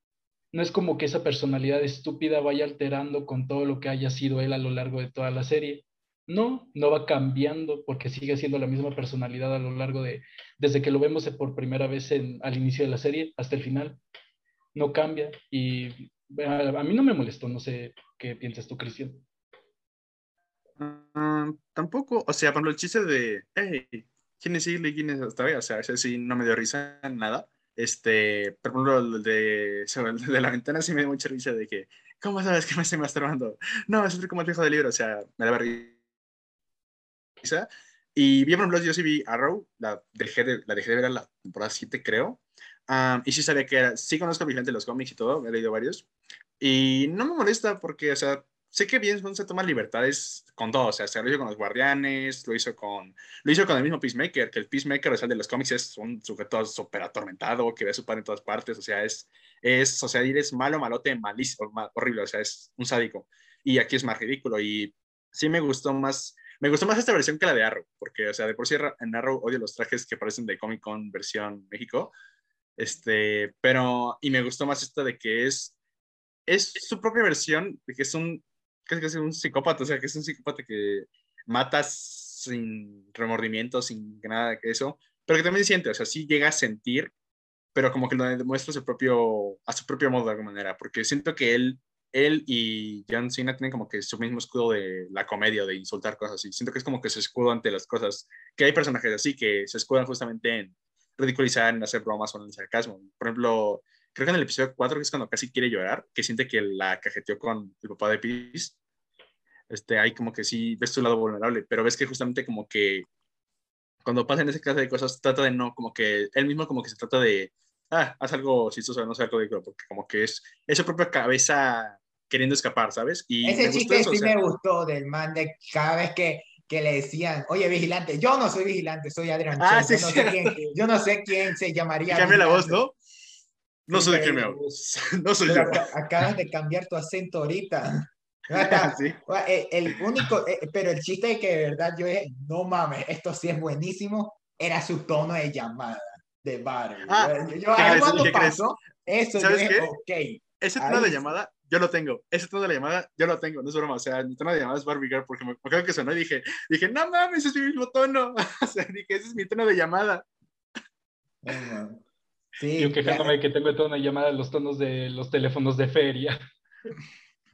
B: no es como que esa personalidad estúpida vaya alterando con todo lo que haya sido él a lo largo de toda la serie. No, no va cambiando porque sigue siendo la misma personalidad a lo largo de, desde que lo vemos por primera vez en, al inicio de la serie hasta el final. No cambia y a, a mí no me molestó, no sé qué piensas tú, Cristian.
C: Ah, tampoco, o sea, por ejemplo, el chiste de, hey, ¿quién es Shirley? ¿Quién es esta O sea, ese sí no me dio risa nada. Este, por ejemplo, el de, el de la ventana sí me dio mucha risa de que, ¿cómo sabes que me estoy masturbando? No, es como el viejo del libro, o sea, me da risa. Y bien, por ejemplo, yo sí vi Arrow, la dejé de, la dejé de ver a la temporada 7, creo. Um, y sí sabía que era, sí conozco a Vigilante de los cómics y todo, he leído varios. Y no me molesta porque, o sea, sé que bien se toma libertades con todo, o sea, se lo hizo con los Guardianes, lo hizo con, lo hizo con el mismo Peacemaker, que el Peacemaker, o sea, de los cómics es un sujeto súper atormentado, que ve a su padre en todas partes, o sea, es, es o sea, es malo, malote, malísimo, horrible, o sea, es un sádico. Y aquí es más ridículo y sí me gustó más, me gustó más esta versión que la de Arrow, porque, o sea, de por sí en Arrow odio los trajes que parecen de Comic Con versión México, este, pero, y me gustó más esta de que es, es su propia versión, de que es un casi es un psicópata, o sea, que es un psicópata que mata sin remordimiento, sin nada de eso, pero que también siente, o sea, sí llega a sentir, pero como que lo demuestra su propio, a su propio modo de alguna manera, porque siento que él, él y John Cena tienen como que su mismo escudo de la comedia, de insultar cosas así. Siento que es como que su escudo ante las cosas, que hay personajes así que se escudan justamente en ridiculizar, en hacer bromas o en el sarcasmo. Por ejemplo, creo que en el episodio 4, que es cuando casi quiere llorar, que siente que la cajeteó con el papá de Peace, este, hay como que sí ves tu lado vulnerable, pero ves que justamente como que cuando pasan ese clase de cosas, trata de no, como que él mismo como que se trata de, ah, haz algo chistoso, no sé, algo de porque como que es, es su propia cabeza queriendo escapar, ¿sabes?
A: Y ese chiste sí me gustó del man de cada vez que que le decían, oye, vigilante, yo no soy vigilante, soy Adrián ah, yo, no sé quién, yo, no sé quién, se llamaría.
C: Cambia la voz, ¿no? No sé de quién me hablas. No soy yo.
A: acabas de cambiar tu acento ahorita. sí. Eh, el único, eh, pero el chiste es que de verdad yo dije, no mames, esto sí es buenísimo, era su tono de llamada de Barry. Ah, yo, ahí cuando pasó eso, ¿Sabes yo dije, ok.
C: Ese tono de llamada, yo lo tengo. Ese tono de llamada, yo lo tengo, no es broma. O sea, mi tono de llamada es Barbie Girl porque me, acuerdo que sonó y dije, dije, no mames, ese es mi mismo tono. o sea, dije, ese es mi tono de llamada.
B: Sí, yo quejándome que tengo tono de llamada en los tonos de los teléfonos de feria.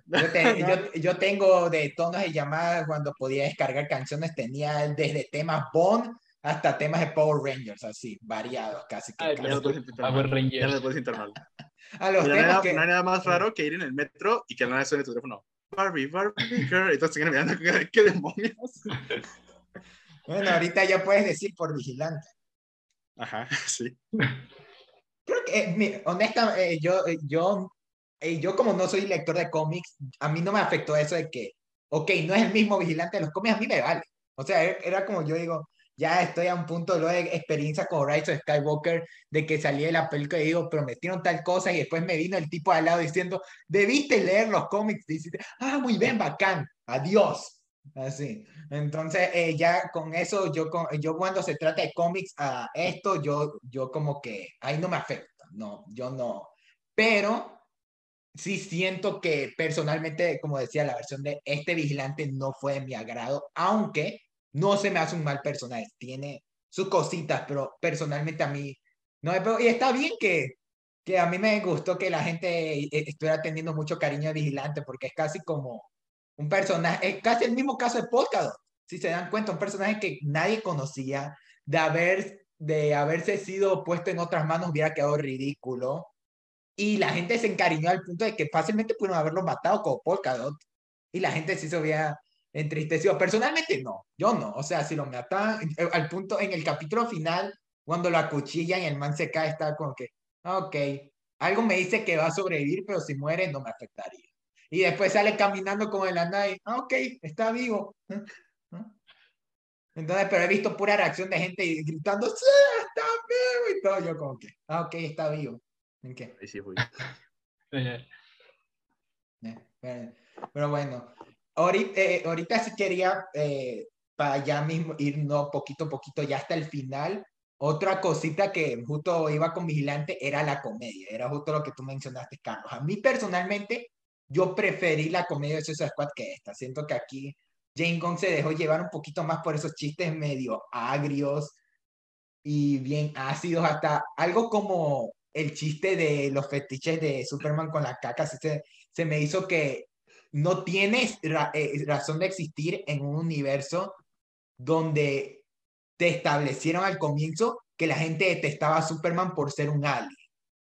A: Yo, yo, tengo de tonos de llamadas cuando podía descargar canciones, tenía desde temas Bond hasta temas de Power Rangers, así, variados casi. Que
B: Power Rangers.
C: A los no, hay nada, no hay nada más raro que ir en el metro y que al nada suene tu teléfono. Barbie, Barbie, girl. Y todos siguen mirando, ¿qué demonios?
A: Bueno, ahorita ya puedes decir por vigilante.
C: Ajá, sí.
A: Creo que, eh, honestamente, eh, yo, eh, yo yo como no soy lector de cómics, a mí no me afectó eso de que, ok, no es el mismo vigilante de los cómics, a mí me vale. O sea, era como yo digo, ya estoy a un punto de experiencia con of Skywalker, de que salí de la película y digo, prometieron tal cosa y después me vino el tipo al lado diciendo, debiste leer los cómics, y dices, ah, muy bien, bacán, adiós. Así. Entonces, eh, ya con eso, yo, yo cuando se trata de cómics, a esto, yo, yo como que ahí no me afecta, no, yo no. Pero sí siento que personalmente, como decía, la versión de este vigilante no fue de mi agrado, aunque no se me hace un mal personaje, tiene sus cositas, pero personalmente a mí no me Y está bien que, que a mí me gustó que la gente eh, estuviera teniendo mucho cariño a Vigilante, porque es casi como un personaje, es casi el mismo caso de Polkadot, si se dan cuenta, un personaje que nadie conocía, de, haber, de haberse sido puesto en otras manos hubiera quedado ridículo. Y la gente se encariñó al punto de que fácilmente pudieron haberlo matado como Polkadot. Y la gente sí se había entristecido. Personalmente no, yo no. O sea, si lo matan, eh, al punto en el capítulo final, cuando la cuchilla y el man se cae, está como que, ok, algo me dice que va a sobrevivir, pero si muere no me afectaría. Y después sale caminando como el la y, ah, ok, está vivo. Entonces, pero he visto pura reacción de gente gritando, sí, está vivo y todo. Yo como que, ah, ok, está vivo. ¿En qué?
C: Sí fui.
A: Pero bueno, ahorita, eh, ahorita sí quería, eh, para ya mismo irnos poquito a poquito, ya hasta el final. Otra cosita que justo iba con Vigilante era la comedia, era justo lo que tú mencionaste, Carlos. A mí personalmente, yo preferí la comedia de Suicide Squad que esta. Siento que aquí Jane Gong se dejó llevar un poquito más por esos chistes medio agrios y bien ácidos, hasta algo como el chiste de los fetiches de Superman con la caca, se, se me hizo que no tienes eh, razón de existir en un universo donde te establecieron al comienzo que la gente detestaba a Superman por ser un alien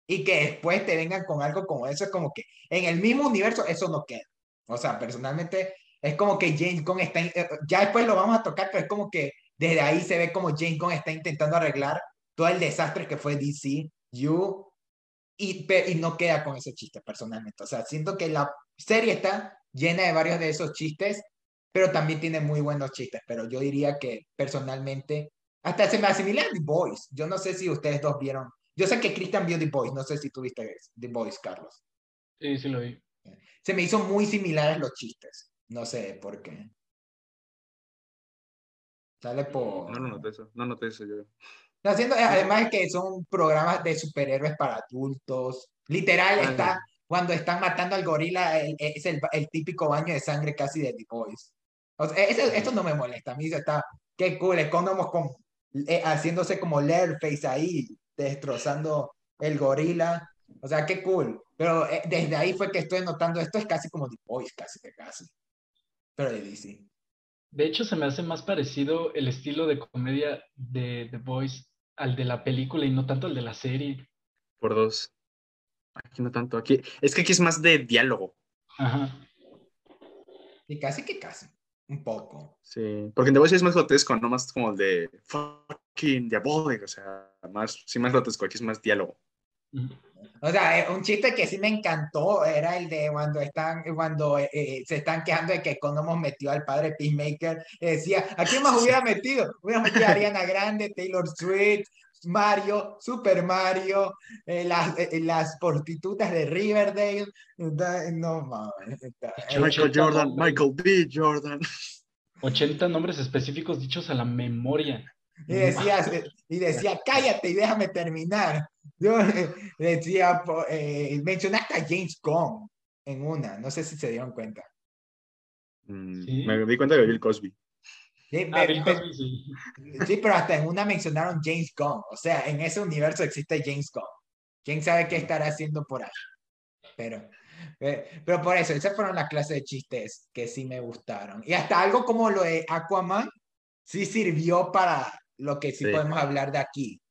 A: y que después te vengan con algo como eso, es como que en el mismo universo eso no queda. O sea, personalmente es como que James Gunn está, eh, ya después lo vamos a tocar, pero es como que desde ahí se ve como James Gunn está intentando arreglar todo el desastre que fue DC, You, y, y no queda con ese chiste personalmente. O sea, siento que la serie está llena de varios de esos chistes, pero también tiene muy buenos chistes, pero yo diría que personalmente, hasta se me asimila The Boys. Yo no sé si ustedes dos vieron. Yo sé que Christian vio The Boys, no sé si tuviste The Boys, Carlos.
B: Sí, sí lo vi.
A: Se me hizo muy similares los chistes. No sé por qué. Sale por.
C: No, no noté eso. No noté eso yo.
A: Haciendo, además que son programas de superhéroes para adultos. Literal, está cuando están matando al gorila, es el, el, típico baño de sangre casi de The Boys. O sea, esto no me molesta. A mí está, qué cool, Economos con, eh, haciéndose como Leatherface ahí, destrozando el gorila. O sea, qué cool. Pero eh, desde ahí fue que estoy notando, esto es casi como The Boys, casi que casi pero de DC.
B: De hecho, se me hace más parecido el estilo de comedia de The Boys al de la película y no tanto al de la serie.
C: Por dos. Aquí no tanto. Aquí, es que aquí es más de diálogo.
B: Ajá.
A: Y casi que casi. Un poco.
C: Sí. Porque en The Boys es más grotesco, no más como de fucking diabólico. O sea, más, sí, más es más diálogo.
A: O sea, eh, un chiste que sí me encantó era el de cuando están, cuando eh, eh, se están quejando de que Economos metió al padre Peacemaker. Decía, ¿a quién más hubiera metido? Hubiera metido a Ariana Grande, Taylor Swift, Mario, Super Mario, las, las prostitutas de Riverdale. No mames.
C: Michael Jordan, Michael B. Jordan.
B: 80 nombres específicos dichos a la memoria.
A: Y decía, y decía, cállate y déjame terminar. Yo decía, eh, mencionaste a James Gunn en una, no sé si se dieron cuenta.
C: Mm, me di cuenta de Bill Cosby.
A: Sí, ah, sí. pero hasta en una mencionaron James Gunn. O sea, en ese universo existe James Gunn. ¿Quién sabe qué estará haciendo por ahí? Pero, eh, pero por eso, esas fueron las clases de chistes que sí me gustaron. Y hasta algo como lo de Aquaman sí sirvió para lo que sí, podemos hablar de aquí.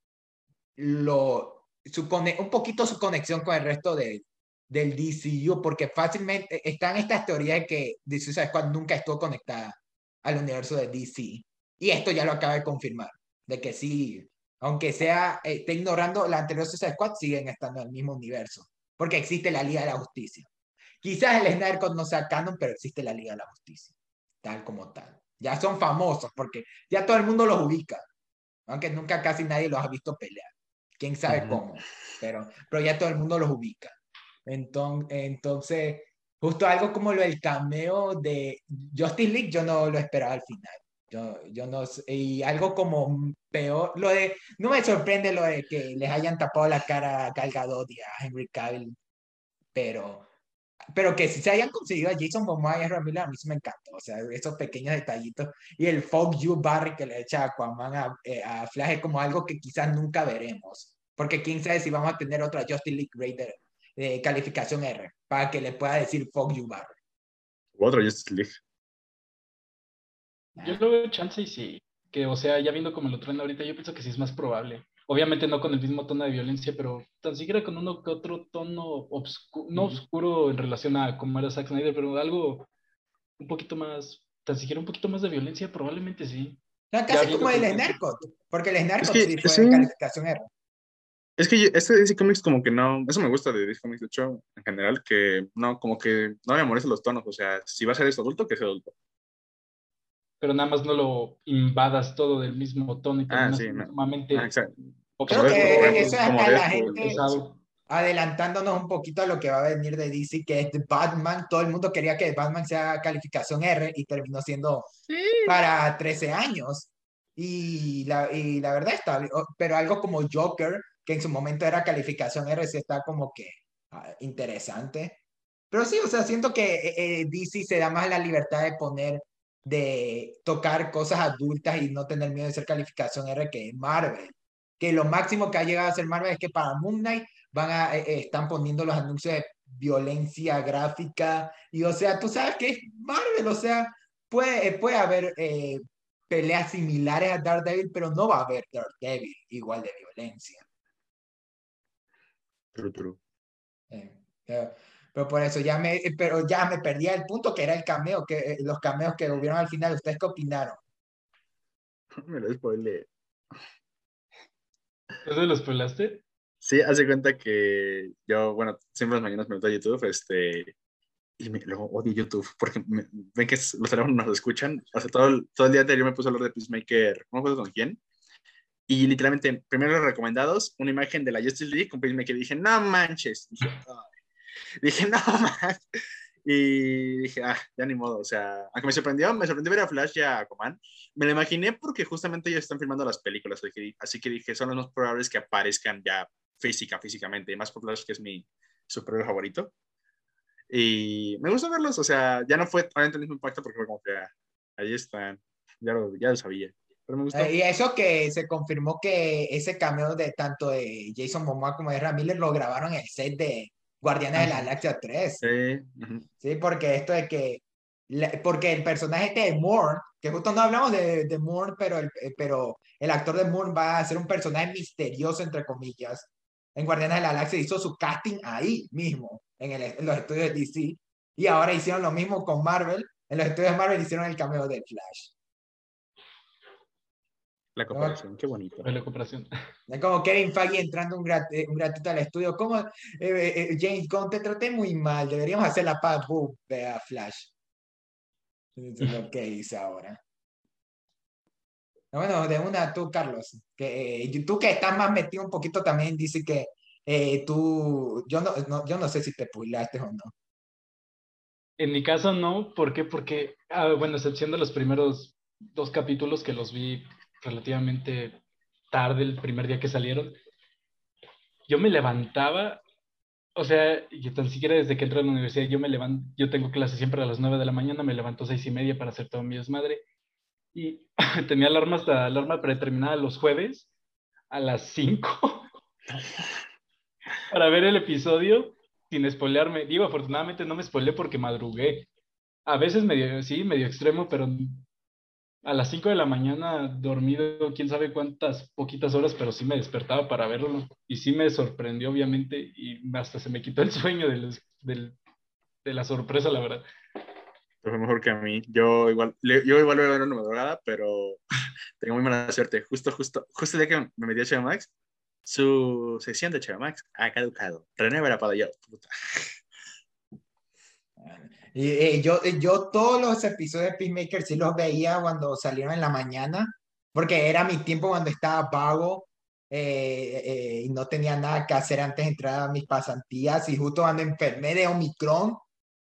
A: Lo, supone, un poquito su conexión con el resto de, del DCU, porque fácilmente están estas teorías de que DC Squad nunca estuvo conectada al universo de DC. Y esto ya lo acaba de confirmar, de que sí, aunque sea, eh, esté ignorando la anterior Suicide Squad, siguen estando en el mismo universo, porque existe la Liga de la Justicia. Quizás el Snyder Code no sea canon, pero existe la Liga de la Justicia, tal como tal. Ya son famosos, porque ya todo el mundo los ubica aunque nunca casi nadie los ha visto pelear. Quién sabe cómo, pero, pero ya todo el mundo los ubica. Entonces, entonces, justo algo como lo del cameo de Justice League, yo no lo esperaba al final. Yo, yo no y algo como peor, lo de, no me sorprende lo de que les hayan tapado la cara a Gal Gadot y a Henry Cavill, pero pero que si se hayan conseguido a Jason Momoa y a Ramírez, a mí sí me encantó. O sea, esos pequeños detallitos. Y el Fuck You Barry que le echa a Aquaman a, eh, a Flash es como algo que quizás nunca veremos. Porque quién sabe si vamos a tener otra Justice League Raider de calificación R para que le pueda decir Fuck You Barry.
C: Otro Justice League.
B: Yo lo veo chance y sí. Que, o sea, ya viendo como lo traen ahorita, yo pienso que sí es más probable. Obviamente no con el mismo tono de violencia, pero tan siquiera con uno que otro tono obscuro, no oscuro en relación a cómo era Zack Snyder, pero algo un poquito más, tan siquiera un poquito más de violencia, probablemente sí.
A: No, casi como el porque el Snarkot
C: Es
A: sí
C: que-
A: fue
C: sí.
A: calificación R.
C: Es que este DC Comics como que no, eso me gusta de DC Comics de hecho, en general, que no, como que no me molestan los tonos, o sea, si va a ser esto adulto, que sea adulto.
B: Pero nada más no lo invadas todo del mismo tono y
C: Ah, sí, no.
B: sumamente
C: Ah,
A: Creo que eso es la gente
B: pesado.
A: adelantándonos un poquito a lo que va a venir de DC, que es de Batman. Todo el mundo quería que Batman sea calificación R y terminó siendo para 13 años. Y la, y la verdad está, pero algo como Joker, que en su momento era calificación R, sí está como que ah, interesante. Pero sí, o sea, siento que eh, eh, DC se da más la libertad de poner, de tocar cosas adultas y no tener miedo de ser calificación R que Marvel. Que lo máximo que ha llegado a ser Marvel es que para Moon Knight van a, eh, eh, están poniendo los anuncios de violencia gráfica. Y o sea, tú sabes que es Marvel, o sea, puede, eh, puede haber eh, peleas similares a Daredevil, pero no va a haber Daredevil igual de violencia.
C: True, true.
A: Eh, pero, por eso ya me, eh, pero ya me perdí el punto que era el cameo, que eh, los cameos que hubieron al final. ¿Ustedes qué opinaron?
C: Me lo spoilé.
B: ¿Entonces lo spoilaste?
C: Sí, hace cuenta que yo, bueno, siempre las mañanas me meto a YouTube, este, y me, luego odio YouTube, porque me- ven que los teléfonos nos escuchan, o sea, todo el, todo el día anterior me puse a hablar de Peacemaker, no me acuerdo con quién, y literalmente, primero los recomendados, una imagen de la Justice League con Peacemaker, y dije, no manches, dije, "Ay". dije, no manches, y dije, ah, ya ni modo, o sea, aunque me sorprendió, me sorprendió ver a Flash y a Aquaman, me lo imaginé porque justamente ellos están filmando las películas, así que, dije, son los más probables que aparezcan ya física, físicamente, y más por Flash, que es mi superhéroe favorito. Y me gusta verlos, o sea, ya no fue obviamente el mismo impacto porque fue como que ah, ahí están, ya lo, ya lo sabía, pero me gustó.
A: Eh, y eso que se confirmó que ese cameo de tanto de Jason Momoa como de Miller lo grabaron en el set de Guardianes de la Galaxia 3.
C: Sí.
A: Sí, porque esto de que, porque el personaje este de Moore, que justo no hablamos de, de Moore, pero el, eh, pero el actor de Moore va a ser un personaje misterioso, entre comillas, en Guardianes de la Galaxia, hizo su casting ahí mismo, en, el, en los estudios de DC, y ahora hicieron lo mismo con Marvel, en los estudios de Marvel hicieron el cameo de Flash.
C: La cooperación, qué bonito.
B: La cooperación.
A: Es como Kevin Feige entrando un, grat- eh, un ratito al estudio, como eh, eh, James Gunn, te traté muy mal, deberíamos hacer la paz, boom, ve a Flash. Eso es lo que hice ahora. Bueno, de una tú, Carlos, que eh, tú que estás más metido un poquito también, dice que eh, tú, yo no, no- yo no sé si te puilaste o no.
B: En mi caso no, ¿por qué? Porque, ah, bueno, excepción de los primeros dos capítulos que los vi relativamente tarde, el primer día que salieron, yo me levantaba, o sea, yo tan siquiera desde que entré a la universidad, yo me levanto, yo tengo clase siempre a las 9 de la mañana, me levanto a seis y media para hacer todo mi desmadre, y tenía alarma hasta alarma predeterminada los jueves a las 5 para ver el episodio sin spoilearme. Digo, afortunadamente no me spoileé porque madrugué. A veces medio, sí, medio extremo, pero a las 5 de la mañana dormido, quién sabe cuántas poquitas horas, pero sí me despertaba para verlo. Y sí me sorprendió, obviamente, y hasta se me quitó el sueño de, los- del- de la sorpresa, la verdad.
C: Fue mejor que a mí. Yo igual, yo igual voy a ver una madrugada, pero tengo muy mala suerte. Justo, justo, justo el día que me metí a HBO Max, su sección de HBO Max ha caducado. René para yo. Puta.
A: Eh, yo, eh, yo todos los episodios de Peacemaker sí los veía cuando salieron en la mañana, porque era mi tiempo cuando estaba vago eh, y no tenía nada que hacer antes de entrar a mis pasantías y justo cuando enfermé de Omicron,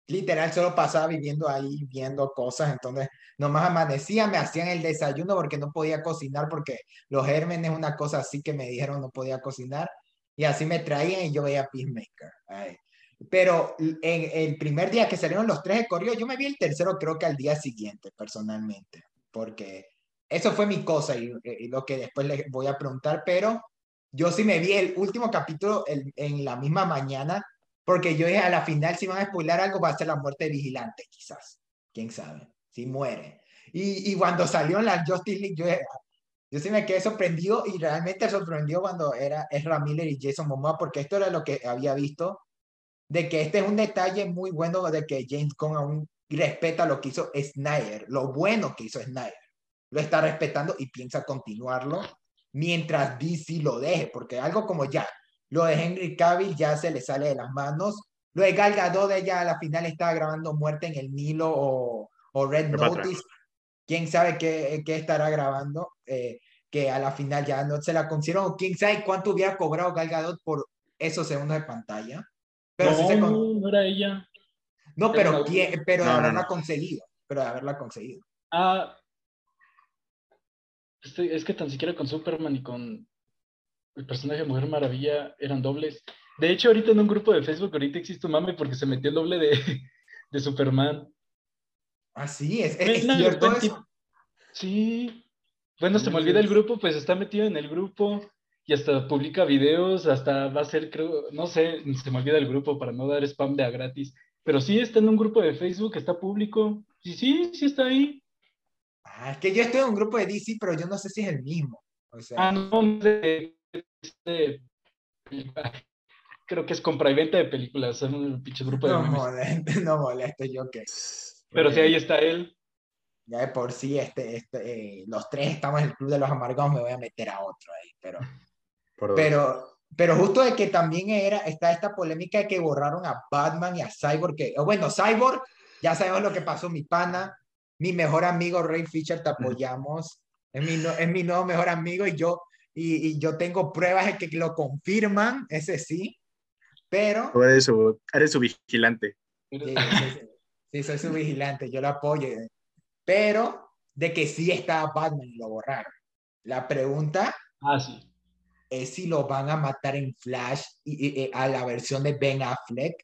A: literal solo pasaba viviendo ahí, viendo cosas, entonces nomás amanecía, me hacían el desayuno porque no podía cocinar, porque los gérmenes, una cosa así que me dijeron no podía cocinar, y así me traían y yo veía Peacemaker. Ay. Pero en el primer día que salieron los tres de corrido, yo me vi el tercero creo que al día siguiente, personalmente, porque eso fue mi cosa y, lo que después les voy a preguntar, pero yo sí me vi el último capítulo en la misma mañana, porque yo dije a la final si van a spoiler algo va a ser la muerte de Vigilante, quizás, quién sabe, si muere. Y, y cuando salió en la Justice League, yo, yo sí me quedé sorprendido y realmente sorprendió cuando era Ezra Miller y Jason Momoa, porque esto era lo que había visto de que este es un detalle muy bueno de que James Gunn aún respeta lo que hizo Snyder, lo bueno que hizo Snyder. Lo está respetando y piensa continuarlo mientras DC lo deje, porque algo como ya, lo de Henry Cavill ya se le sale de las manos. Lo de Gal Gadot, ella a la final estaba grabando Muerte en el Nilo o, o Red Notice. Quién sabe qué, qué estará grabando, eh, que a la final ya no se la consiguieron. Quién sabe cuánto hubiera cobrado Gal Gadot por esos segundos de pantalla.
B: Pero no, no era ella.
A: No, pero, pero de haberla conseguido. Pero de haberla conseguido.
B: Ah. es que tan siquiera con Superman y con el personaje de Mujer Maravilla eran dobles. De hecho, ahorita en un grupo de Facebook, ahorita existe un mame porque se metió el doble de, de Superman.
A: Ah, sí, es, es, cierto eso.
B: Sí. Bueno, se me olvida el grupo, pues está metido en el grupo y hasta publica videos, hasta va a ser, creo, no sé, se me olvida el grupo para no dar spam de a gratis, pero sí está en un grupo de Facebook, está público, sí, sí, sí está ahí.
A: Ah, es que yo estoy en un grupo de DC, pero yo no sé si es el mismo. O sea,
B: ah, no, de, creo que es compra y venta de películas, son un pinche grupo de
A: No molesto, no molesto, yo qué.
B: Pero sí, ahí está él.
A: Ya de por sí, este, este, eh, los tres estamos en el Club de los Amargados, me voy a meter a otro ahí, pero pero, pero justo de que también era, está esta polémica de que borraron a Batman y a Cyborg, que, bueno, Cyborg, ya sabemos lo que pasó, mi pana, mi mejor amigo Ray Fisher, te apoyamos, es mi, es mi nuevo mejor amigo y yo, y, y yo tengo pruebas de que lo confirman, ese sí, pero...
C: Eres su, eres su vigilante.
A: Sí, sí, soy su vigilante, yo lo apoyo, pero de que sí estaba Batman y lo borraron. La pregunta...
B: Ah, sí
A: es si lo van a matar en Flash y, a la versión de Ben Affleck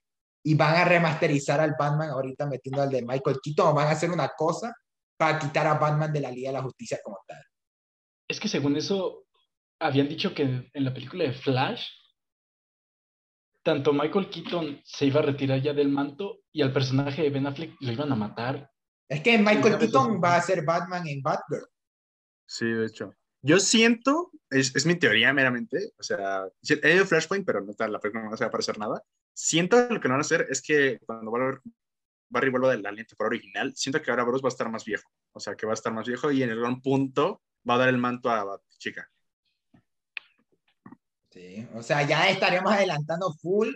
A: y van a remasterizar al Batman ahorita metiendo al de Michael Keaton o van a hacer una cosa para quitar a Batman de la Liga de la Justicia como tal.
B: Es que según eso habían dicho que en la película de Flash tanto Michael Keaton se iba a retirar ya del manto y al personaje de Ben Affleck lo iban a matar.
A: Es que Michael Keaton va a ser Batman en Batgirl.
C: Sí, de hecho. Yo siento, es, es, mi teoría meramente, o sea, he ido Flashpoint, pero no está, la película no se va a aparecer nada. Siento lo que no van a hacer es que cuando Barry vuelva de la temporal original, siento que ahora Bruce va a estar más viejo, o sea, que va a estar más viejo y en algún punto va a dar el manto a la chica.
A: Sí, o sea, ya estaríamos adelantando full,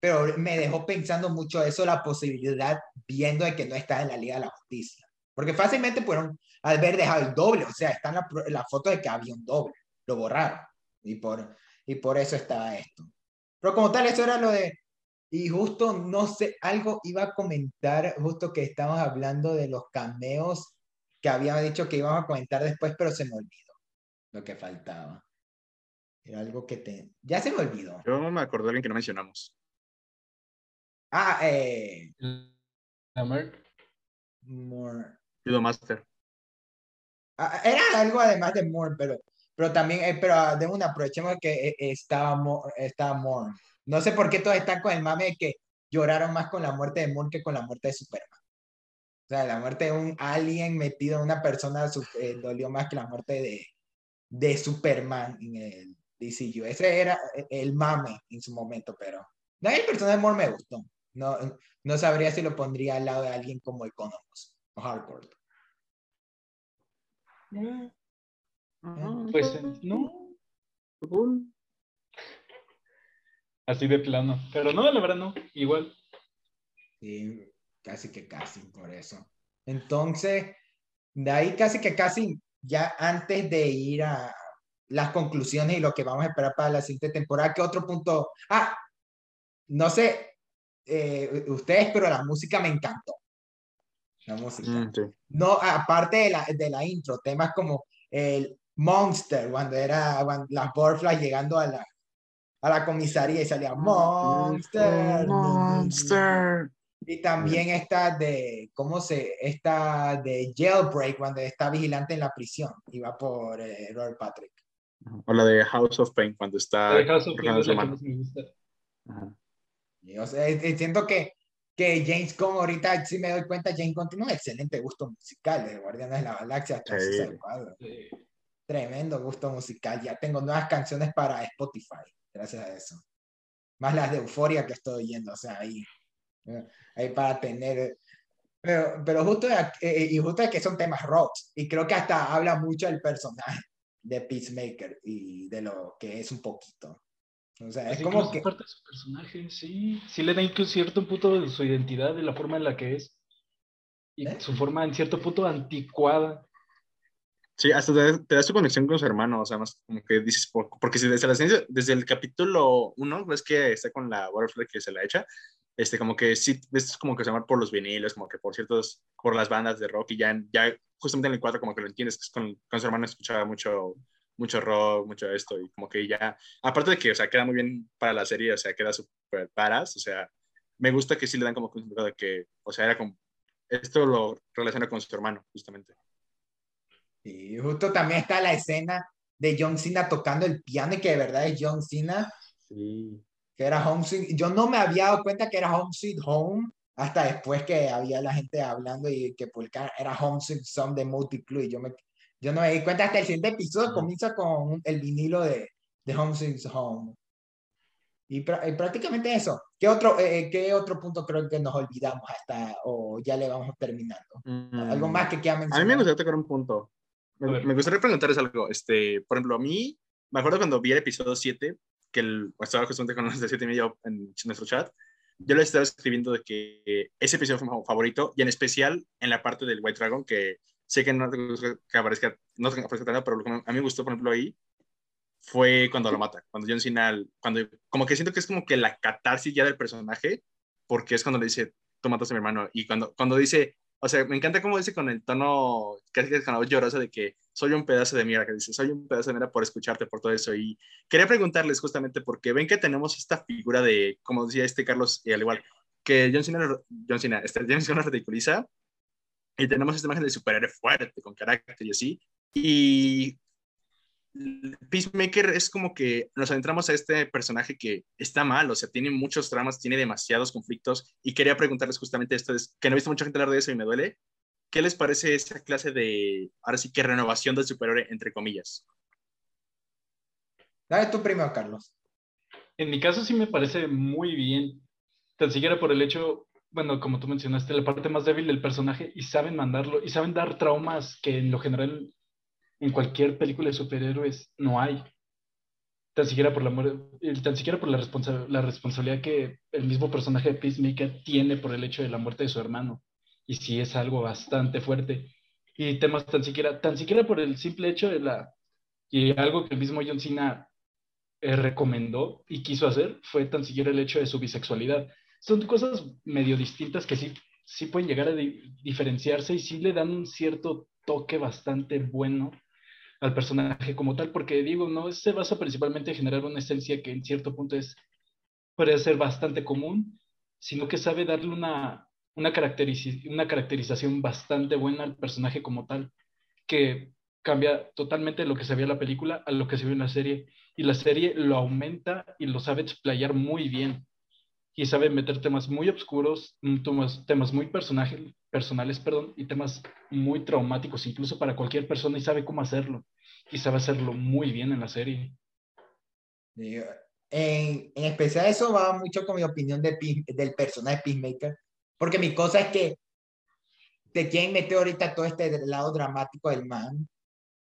A: pero me dejó pensando mucho eso, la posibilidad, viendo de que no está en la Liga de la Justicia. Porque fácilmente fueron al haber dejado el doble, o sea, está en la, la, foto de que había un doble, lo borraron y por, y por eso estaba esto. Pero como tal, eso era lo de, y justo, no sé, algo iba a comentar, justo que estábamos hablando de los cameos que había dicho que íbamos a comentar después, pero se me olvidó lo que faltaba. Era algo que te... Ya se me olvidó.
C: Yo no me acordé de alguien que no mencionamos.
A: Ah, eh...
B: More.
C: Master.
A: Ah, era algo además de Moore, pero, pero también, eh, pero de una, aprovechemos que eh, estaba, estaba Moore. No sé por qué todos están con el mame de que lloraron más con la muerte de Moore que con la muerte de Superman. O sea, la muerte de un alien metido en una persona eh, dolió más que la muerte de, de Superman en el DCU. Ese era el mame en su momento, pero no, el personaje de Moore me gustó. No, no sabría si lo pondría al lado de alguien como Economos Hardcore.
B: Pues no. Así de plano. Pero no, la verdad no, igual.
A: Sí, casi que casi por eso. Entonces, de ahí casi que casi, ya antes de ir a las conclusiones y lo que vamos a esperar para la siguiente temporada, ¿qué otro punto? Ah, no sé, eh, ustedes, pero la música me encantó la música. Mm, no, aparte de la, de la intro, temas como el Monster, cuando era las Butterflies llegando a la, a la comisaría y salía Monster.
C: Monster.
A: Y también esta de, ¿cómo se? Esta de Jailbreak, cuando está vigilante en la prisión. Iba por eh, Robert Patrick.
C: O la de House of Pain, cuando está.
B: De House of Pain la que más me gusta.
C: Ajá.
A: Y, o sea, siento que, que James Gunn, ahorita sí me doy cuenta, James Gunn tiene un excelente gusto musical, de Guardianes de la Galaxia hasta
C: Sí.
B: Eh,
A: Tremendo gusto musical. Ya tengo nuevas canciones para Spotify, gracias a eso. Más las de Euforia que estoy oyendo, o sea, ahí, ahí para tener. Pero, pero justo, eh, y justo es que son temas rocks, y creo que hasta habla mucho del personaje de Peacemaker y de lo que es un poquito. O sea, es
B: Pues
A: como que.
B: parte de su personaje, sí. Sí le da incluso cierto punto de su identidad, de la forma en la que es. Y
A: ¿Eh?
B: su forma en cierto punto anticuada.
C: Sí, hasta te, te da su conexión con su hermano, o sea, más como que dices, por- porque si desde, la, ciencia- desde el capítulo 1, ves que está con la Butterfly que se la echa, este, como que sí, ves como que se llama por los vinilos, como que por ciertos, por las bandas de rock, y ya, ya justamente en el 4 como que lo entiendes, que es con, con su hermano escuchaba mucho, mucho rock, mucho esto, y como que ya, aparte de que, o sea, queda muy bien para la serie, o sea, queda súper paras, o sea, me gusta que sí le dan como significado de que, o sea, era como, esto lo relaciona con su hermano, justamente.
A: Y justo también está la escena de John Cena tocando el piano y que de verdad es John Cena,
C: Sí.
A: que era Home Sweet. Yo no me había dado cuenta que era Home Sweet Home hasta después que había la gente hablando y que por era Home Sweet Song de Multiclue. Y yo, me, yo no me di cuenta hasta el siguiente episodio comienza con el vinilo de, de Home Sweet Home. Y, prá- y prácticamente eso. ¿Qué otro, eh, ¿Qué otro punto creo que nos olvidamos hasta o ya le vamos terminando? ¿Algo más que quieran
C: Mm. A
A: mencionar?
C: mí me gustaría tocar un punto. Me, me gustaría preguntarles algo. Este, por ejemplo, a mí, me acuerdo cuando vi el episodio 7, que el, estaba justamente con los de 7 y medio en nuestro chat, yo les estaba escribiendo de que ese episodio fue mi favorito, y en especial en la parte del White Dragon, que sé que no te gusta que aparezca, no te aparezca tanto, pero lo que a mí me gustó, por ejemplo, ahí, fue cuando lo mata, cuando John Cena, cuando, como que siento que es como que la catarsis ya del personaje, porque es cuando le dice, tú mataste a mi hermano, y cuando, cuando dice, o sea, me encanta cómo dice con el tono casi que con la voz llorosa de que soy un pedazo de mierda, que dice, soy un pedazo de mierda por escucharte, por todo eso. Y quería preguntarles justamente porque ven que tenemos esta figura de, como decía este Carlos, y al igual, que John Cena, John Cena, este, James Gunn ridiculiza, y tenemos esta imagen de superhéroe fuerte, con carácter y así. Y Peacemaker es como que nos adentramos a este personaje que está mal, o sea, tiene muchos dramas, tiene demasiados conflictos y quería preguntarles justamente esto, es que no he visto mucha gente hablar de eso y me duele. ¿Qué les parece esa clase de, ahora sí que renovación del superhéroe, entre comillas?
A: Dale tú primero, Carlos.
B: En mi caso sí me parece muy bien. Tan siquiera por el hecho, bueno, como tú mencionaste, la parte más débil del personaje y saben mandarlo y saben dar traumas que en lo general en cualquier película de superhéroes no hay. Tan siquiera por la, el- tan siquiera por la, responsa- la responsabilidad que el mismo personaje de Peacemaker tiene por el hecho de la muerte de su hermano. Y sí es algo bastante fuerte. Y temas tan siquiera, tan siquiera por el simple hecho de la... Y algo que el mismo John Cena eh, recomendó y quiso hacer fue tan siquiera el hecho de su bisexualidad. Son cosas medio distintas que sí, sí pueden llegar a di- diferenciarse y sí le dan un cierto toque bastante bueno al personaje como tal, porque digo, no se basa principalmente en generar una esencia que en cierto punto es, puede ser bastante común, sino que sabe darle una, una, caracterici- una caracterización bastante buena al personaje como tal, que cambia totalmente lo que se ve en la película a lo que se ve en la serie, y la serie lo aumenta y lo sabe explayar muy bien, y sabe meter temas muy oscuros, mm, temas, temas muy personaje- personales, perdón, y temas muy traumáticos, incluso para cualquier persona, y sabe cómo hacerlo, y sabe hacerlo muy bien en la serie.
A: En, en especial eso va mucho con mi opinión de, del personaje Peacemaker, porque mi cosa es que te quieren meter ahorita todo este lado dramático del man,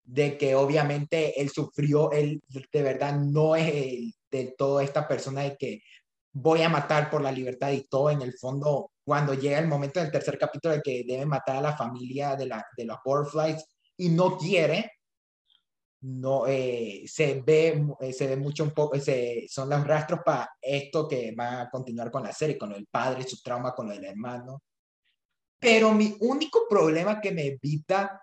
A: de que obviamente él sufrió, él de verdad no es el- de toda esta persona de que voy a matar por la libertad y todo en el fondo, cuando llega el momento del tercer capítulo de que debe matar a la familia de, la, de los Butterflies y no quiere, no eh, se ve eh, se ve mucho un poco se, son los rastros para esto que va a continuar con la serie con del padre su trauma con lo del hermano pero mi único problema que me evita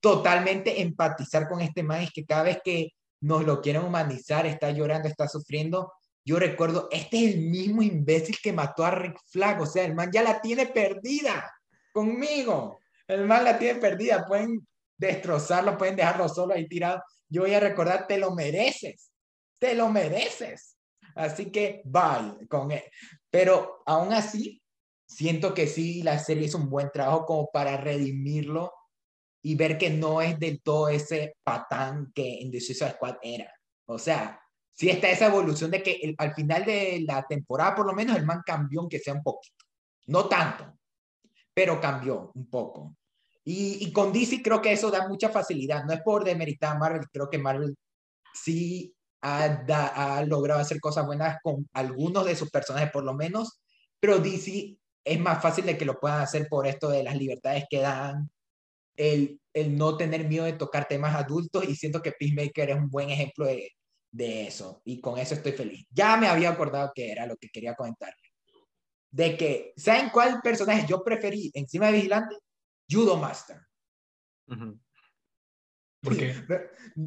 A: totalmente empatizar con este man es que cada vez que nos lo quieren humanizar, está llorando, está sufriendo. Yo recuerdo, este es el mismo imbécil que mató a Rick Flag, o sea, el man ya la tiene perdida conmigo. El man la tiene perdida, pueden destrozarlo, pueden dejarlo solo ahí tirado. Yo voy a recordar, te lo mereces, te lo mereces. Así que bye con él. Pero aún así, siento que sí, la serie hizo un buen trabajo como para redimirlo y ver que no es del todo ese patán que en The Suicide Squad era. O sea, sí está esa evolución de que al final de la temporada, por lo menos, el man cambió, aunque sea un poquito. No tanto, pero cambió un poco. Y, y, con DC creo que eso da mucha facilidad. No es por demeritar a Marvel, creo que Marvel sí ha, ha logrado hacer cosas buenas con algunos de sus personajes, por lo menos, pero DC es más fácil de que lo puedan hacer por esto de las libertades que dan, el, el no tener miedo de tocar temas adultos y siento que Peacemaker es un buen ejemplo de, de eso y con eso estoy feliz. Ya me había acordado que era lo que quería comentar. De que, ¿saben cuál personaje yo preferí encima de Vigilante? Judo Master.
B: ¿Por qué?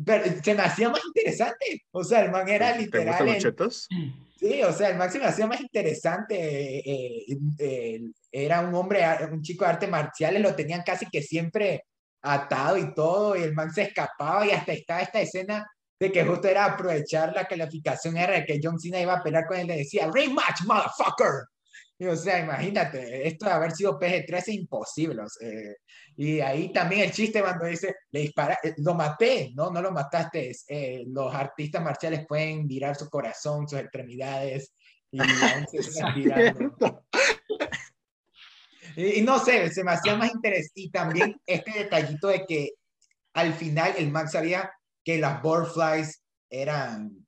A: Pero, se me hacía más interesante. O sea, el man era literal.
C: ¿Te chetos?
A: Sí, o sea, el man se me hacía más interesante. Eh, eh, era un hombre, un chico de artes marciales, lo tenían casi que siempre atado y todo, y el man se escapaba y hasta estaba esta escena de que justo era aprovechar la calificación R que John Cena iba a pelear con él, le decía, rematch, motherfucker. Y, o sea, imagínate, esto de haber sido PG-13 es imposible. y ahí también el chiste cuando dice, le dispara, eh, lo maté, no, no lo mataste. Eh, los artistas marciales pueden virar su corazón, sus extremidades. Y, y, no sé, se me hacía más interesante. Y también este detallito de que al final el Max sabía que las Boardflies eran,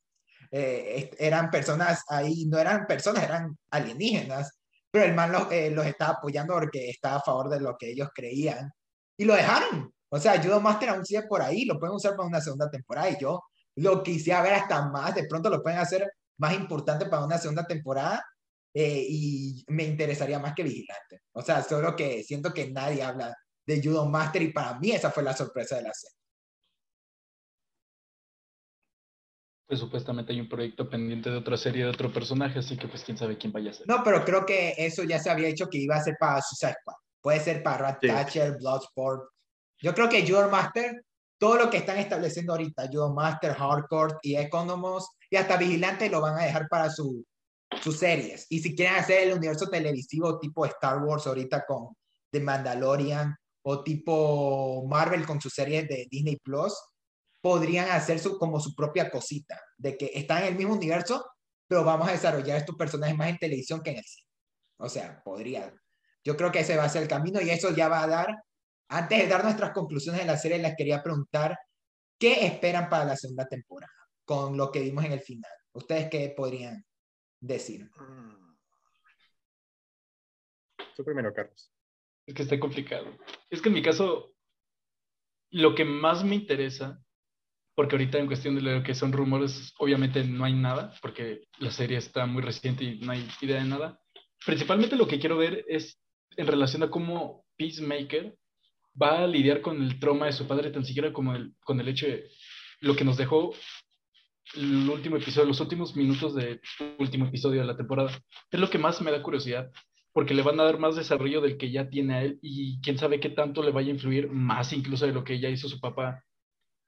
A: eh, eran personas ahí, no eran personas, eran alienígenas pero el man los, eh, los estaba apoyando porque estaba a favor de lo que ellos creían y lo dejaron. O sea, Judo Master aún sigue por ahí, lo pueden usar para una segunda temporada y yo lo quisiera ver hasta más, de pronto lo pueden hacer más importante para una segunda temporada eh, y me interesaría más que Vigilante. O sea, solo que siento que nadie habla de Judo Master y para mí esa fue la sorpresa de la serie.
B: Pues supuestamente hay un proyecto pendiente de otra serie de otro personaje, así que pues quién sabe quién vaya a ser.
A: No, pero creo que eso ya se había dicho que iba a ser para Suicide Squad. Puede ser para Rat Thatcher, Bloodsport. Yo creo que Judo Master, todo lo que están estableciendo ahorita, Judo Master, Hardcore y Economos y hasta Vigilante lo van a dejar para su, sus series. Y si quieren hacer el universo televisivo tipo Star Wars ahorita con The Mandalorian o tipo Marvel con sus series de Disney Plus, podrían hacer su, como su propia cosita, de que están en el mismo universo, pero vamos a desarrollar estos personajes más en televisión que en el cine. O sea, podría. Yo creo que ese va a ser el camino y eso ya va a dar, antes de dar nuestras conclusiones de la serie, les quería preguntar, ¿qué esperan para la segunda temporada con lo que vimos en el final? ¿Ustedes qué podrían decir?
C: Tú primero, Carlos.
B: Es que está complicado. Es que en mi caso, lo que más me interesa porque ahorita en cuestión de lo que son rumores, obviamente no hay nada, porque la serie está muy reciente y no hay idea de nada. Principalmente lo que quiero ver es en relación a cómo Peacemaker va a lidiar con el trauma de su padre, tan siquiera como el, con el hecho de lo que nos dejó el último episodio, los últimos minutos del último episodio de la temporada. Es lo que más me da curiosidad, porque le van a dar más desarrollo del que ya tiene a él y quién sabe qué tanto le vaya a influir más incluso de lo que ya hizo su papá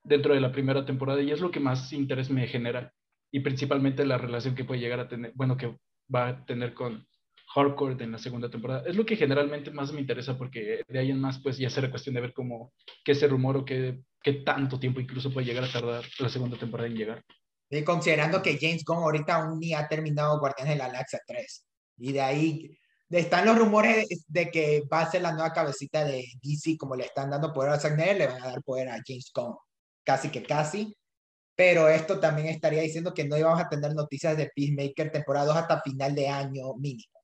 B: dentro de la primera temporada y es lo que más interés me genera y principalmente la relación que puede llegar a tener, bueno, que va a tener con Hardcore en la segunda temporada. Es lo que generalmente más me interesa porque de ahí en más pues ya será cuestión de ver cómo, qué ese rumor o qué, qué tanto tiempo incluso puede llegar a tardar la segunda temporada en llegar.
A: Y considerando que James Gunn ahorita aún ni ha terminado Guardianes de la Galaxia 3 y de ahí están los rumores de que va a ser la nueva cabecita de DC como le están dando poder a Zack Snyder, le van a dar poder a James Gunn casi que casi. Pero esto también estaría diciendo que no íbamos a tener noticias de Peacemaker temporada 2 hasta final de año mínimo.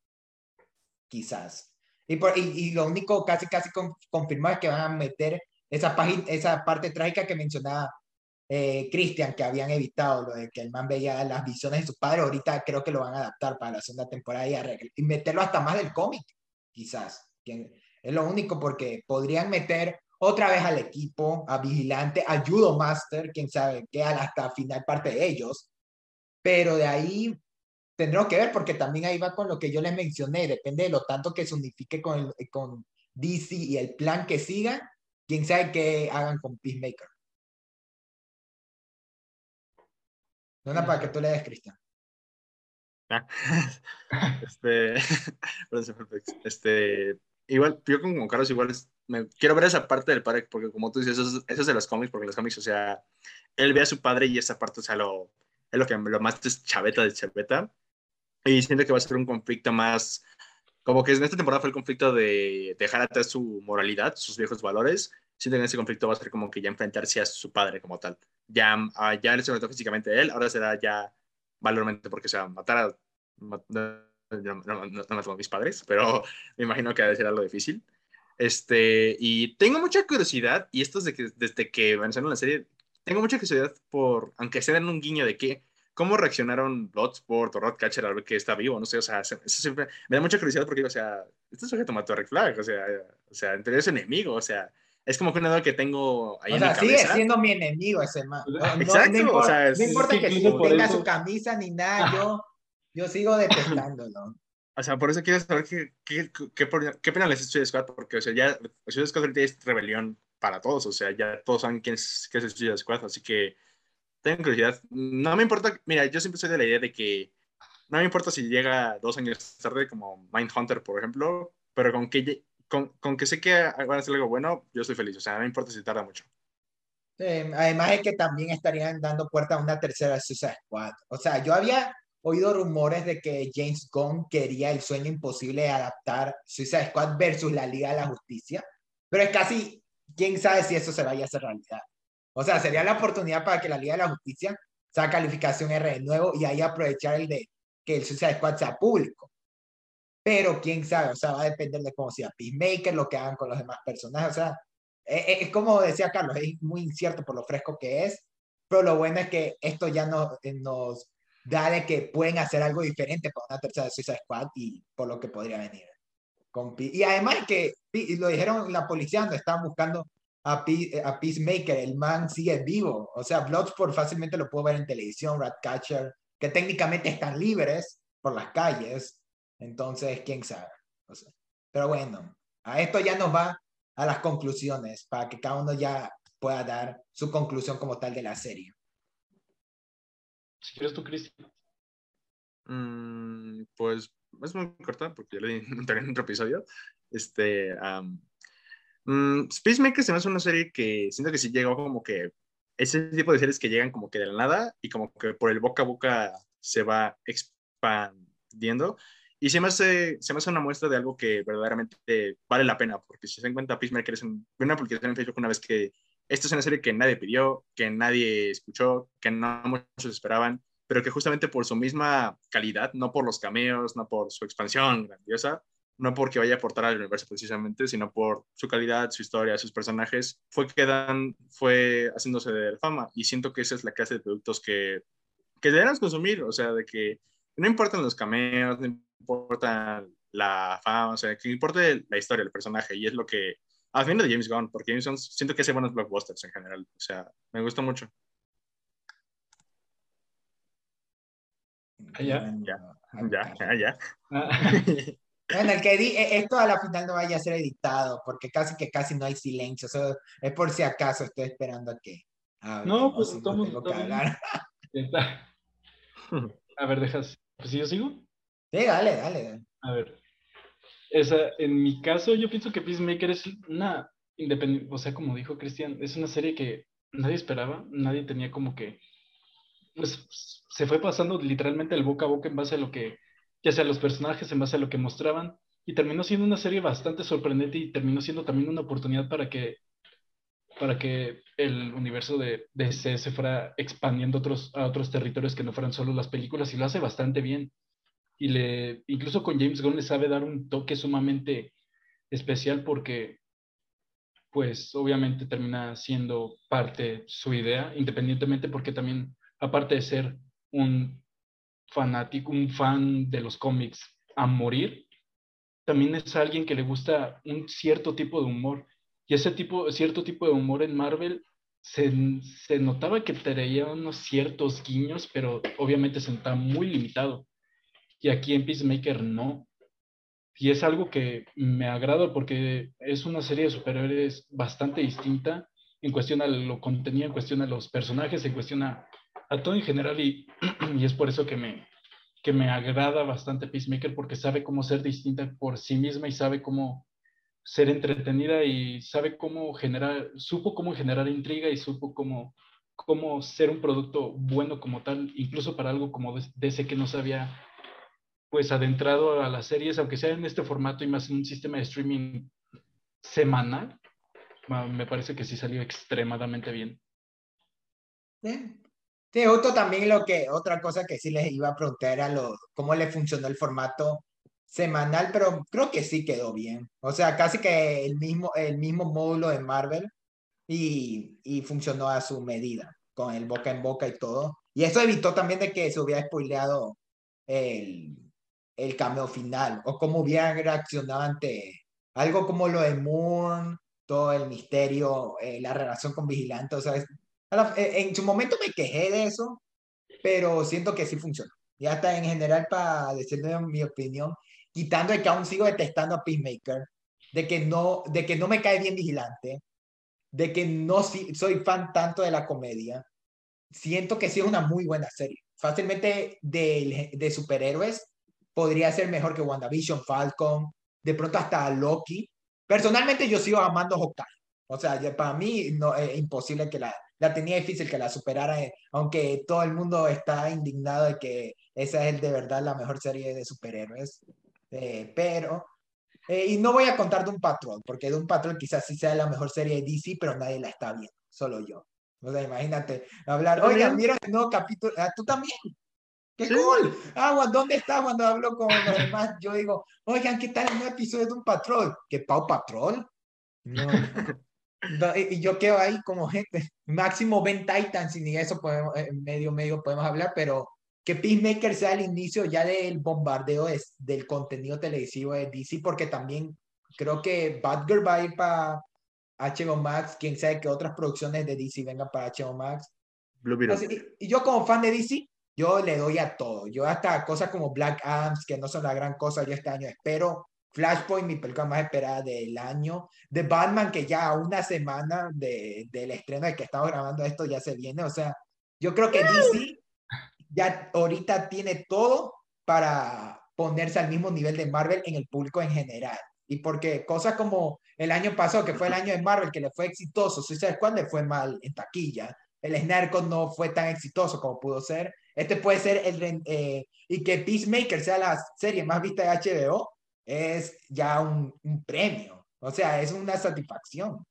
A: Quizás. Y, por, y, lo único casi casi confirmado es que van a meter esa, esa parte trágica que mencionaba eh, Christian, que habían evitado, lo de que el man veía las visiones de su padre. Ahorita creo que lo van a adaptar para la segunda temporada y, y meterlo hasta más del cómic, quizás. Es lo único porque podrían meter otra vez al equipo, a Vigilante, a Judo Master, quién sabe, quedan hasta final parte de ellos. Pero de ahí tendremos que ver porque también ahí va con lo que yo les mencioné, depende de lo tanto que se unifique con, con DC y el plan que siga, quién sabe qué hagan con Peacemaker. No, para que tú le des, Cristian.
C: Ah. este, este, igual, yo como Carlos, igual me, quiero ver esa parte del padre, porque como tú dices, eso, es de los cómics, porque los cómics, o sea, él ve a su padre y esa parte, o sea, lo, es lo que lo más chaveta de chaveta. Y siento que va a ser un conflicto más, como que en esta temporada fue el conflicto de dejar atrás su moralidad, sus viejos valores. Siento que en ese conflicto va a ser como que ya enfrentarse a su padre como tal. Ya, uh, ya le se físicamente a él, ahora será ya valormente porque, o sea, matar a... no, no, no, no, mis padres, pero me imagino que ha de ser algo difícil. Este, y tengo mucha curiosidad, y esto es de que, desde que mencionaron la serie, tengo mucha curiosidad por, aunque sea en un guiño de que, cómo reaccionaron Bloodsport o Rodcatcher al ver que está vivo, no sé, o sea, eso siempre me da mucha curiosidad porque, o sea, este sujeto mató a Rick Flag, o sea, o sea, entre es enemigo, o sea, es como que una duda que tengo ahí o en sea, mi
A: cabeza. sigue siendo mi enemigo ese man. Exacto, no, importa, o sea, no importa que tenga su camisa ni nada, yo, yo sigo detestándolo.
C: O sea, por eso quiero saber qué, qué, qué, qué pena les Suicide Squad, porque, o sea, ya Suicide Squad ahorita es rebelión para todos, o sea, ya todos saben quién es, qué es Suicide Squad, así que tengo curiosidad. No me importa, mira, yo siempre soy de la idea de que no me importa si llega dos años tarde, como Mindhunter, por ejemplo, pero con que con, con, que sé que van a hacer algo bueno, yo estoy feliz. O sea, no me importa si tarda mucho.
A: además es que también estarían dando puerta a una tercera Suicide Squad. O sea, yo había oído rumores de que James Gunn quería el sueño imposible de adaptar Suicide Squad versus la Liga de la Justicia, pero es casi, quién sabe si eso se vaya a hacer realidad. O sea, sería la oportunidad para que la Liga de la Justicia saque calificación R de nuevo y ahí aprovechar el de que el Suicide Squad sea público pero quién sabe, o sea, va a depender de cómo sea Peacemaker, lo que hagan con los demás personajes, o sea, es, e, es, como decía Carlos, es muy incierto por lo fresco que es, pero lo bueno es que esto ya eh, nos da de que pueden hacer algo diferente con una tercera Suicide Squad y por lo que podría venir. Y además que, lo dijeron la policía cuando estaban buscando a, a Peacemaker, el man sigue vivo, o sea, Bloodsport fácilmente lo puedo ver en televisión, Ratcatcher, que técnicamente están libres por las calles, entonces, quién sabe. pero bueno, a esto ya nos va a las conclusiones para que cada uno ya pueda dar su conclusión como tal de la serie.
B: Si quieres tú, Cristian.
C: Mm, pues es muy corta porque ya le di en otro episodio. Este, um, Peacemaker se me hace una serie que siento que sí llegó como que ese tipo de series que llegan como que de la nada y como que por el boca a boca se va expandiendo. Y se me, hace, se me hace una muestra de algo que verdaderamente vale la pena, porque si se encuentra Peacemaker es una publicación en Facebook una vez que esta es una serie que nadie pidió, que nadie escuchó, que no muchos esperaban, pero que justamente por su misma calidad, no por los cameos, no por su expansión grandiosa, no porque vaya a aportar al universo precisamente, sino por su calidad, su historia, sus personajes, fue quedan, fue haciéndose de fama. Y siento que esa es la clase de productos que, que debemos consumir, o sea, de que no importan los cameos, no importa la fama, o sea, que importe la historia, el personaje, y es lo que, a fin de James Gunn, porque James Gunn siento que hace buenos blockbusters en general, o sea, me gusta mucho.
B: Ah, ya.
C: Ya, ya, ya.
A: Bueno, el que di, e, esto a la final no vaya a ser editado, porque casi que casi no hay silencio. Eso es por si acaso estoy esperando a que.
B: no, pues estamos. A ver, dejas. Pues si yo sigo.
A: Sí, dale, dale.
B: A ver. Esa, en mi caso, yo pienso que Peacemaker es una independiente, o sea, como dijo Cristian, es una serie que nadie esperaba, nadie tenía como que, pues, se fue pasando literalmente el boca a boca en base a lo que, ya sea los personajes, en base a lo que mostraban, y terminó siendo una serie bastante sorprendente y terminó siendo también una oportunidad para que, para que el universo de DC se fuera expandiendo otros, a otros territorios que no fueran solo las películas, y lo hace bastante bien y le, incluso con James Gunn le sabe dar un toque sumamente especial porque, pues, obviamente termina siendo parte su idea, independientemente porque también, aparte de ser un fanático, un fan de los cómics a morir, también es alguien que le gusta un cierto tipo de humor Y ese tipo, cierto tipo de humor en Marvel se, se notaba que traía unos ciertos guiños, pero obviamente se notaba muy limitado. Y aquí en Peacemaker no. Y es algo que me agrada porque es una serie de superhéroes bastante distinta en cuestión a lo contenido, en cuestión a los personajes, en cuestión a, a todo en general. Y, y es por eso que me, que me agrada bastante Peacemaker porque sabe cómo ser distinta por sí misma y sabe cómo ser entretenida y sabe cómo generar, supo cómo generar intriga y supo cómo, cómo ser un producto bueno como tal, incluso para algo como de ese que no se había pues adentrado a las series, aunque sea en este formato y más en un sistema de streaming semanal, me parece que sí salió extremadamente bien.
A: Sí, sí justo también lo que, otra cosa que sí les iba a preguntar era lo, cómo le funcionó el formato semanal, pero creo que sí quedó bien. O sea, casi que el mismo, el mismo módulo de Marvel y, y funcionó a su medida, con el boca en boca y todo. Y eso evitó también de que se hubiera spoileado el, el cameo final o cómo hubieran reaccionado ante algo como lo de Moon, todo el misterio, eh, la relación con Vigilante. O sea, eh, en su momento me quejé de eso, pero siento que sí funciona. Ya está en general para decirle mi opinión quitando de que aún sigo detestando a Peacemaker, de que no, de que no me cae bien Vigilante, de que no soy fan tanto de la comedia, siento que sí es una muy buena serie. Fácilmente de, de superhéroes podría ser mejor que WandaVision, Falcon, de pronto hasta Loki. Personalmente yo sigo amando Hawkeye. O sea, para mí no, es imposible que la, la tenía difícil que la superara, eh, aunque todo el mundo está indignado de que esa es de verdad la mejor serie de superhéroes. Eh, pero, eh, y no voy a contar de un patrón, porque de un patrón quizás sí sea la mejor serie de DC, pero nadie la está viendo, solo yo. O sea, imagínate hablar, oigan, mira el nuevo capítulo, ah, tú también. ¡Qué cool! Ah, ¿dónde está cuando hablo con los demás? Yo digo, oigan, ¿qué tal el nuevo episodio de un patrón? ¿Qué Pau Patrol? No. y yo quedo ahí como gente. Máximo Ben Titans, y ni eso podemos, eh, medio, medio podemos hablar, pero que Peacemaker sea el inicio ya del bombardeo es, del contenido televisivo de DC, porque también creo que Batgirl va a ir para HBO Max, quién sabe que otras producciones de DC vengan para HBO Max. y, yo como fan de DC, yo le doy a todo. Yo hasta cosas como Black Adams, que no son la gran cosa yo este año espero. Flashpoint, mi película más esperada del año. The Batman, que ya una semana de, del estreno de que estamos grabando esto ya se viene. O sea, yo creo que DC ya ahorita tiene todo para ponerse al mismo nivel de Marvel en el público en general. Y porque cosas como el año pasado, que fue el año de Marvel, que le fue exitoso, si sabes cuándo le fue mal en taquilla, el Snarko no fue tan exitoso como pudo ser. Este puede ser el... Eh, y que Peacemaker sea la serie más vista de HBO, es ya un, un premio. O sea, es una satisfacción.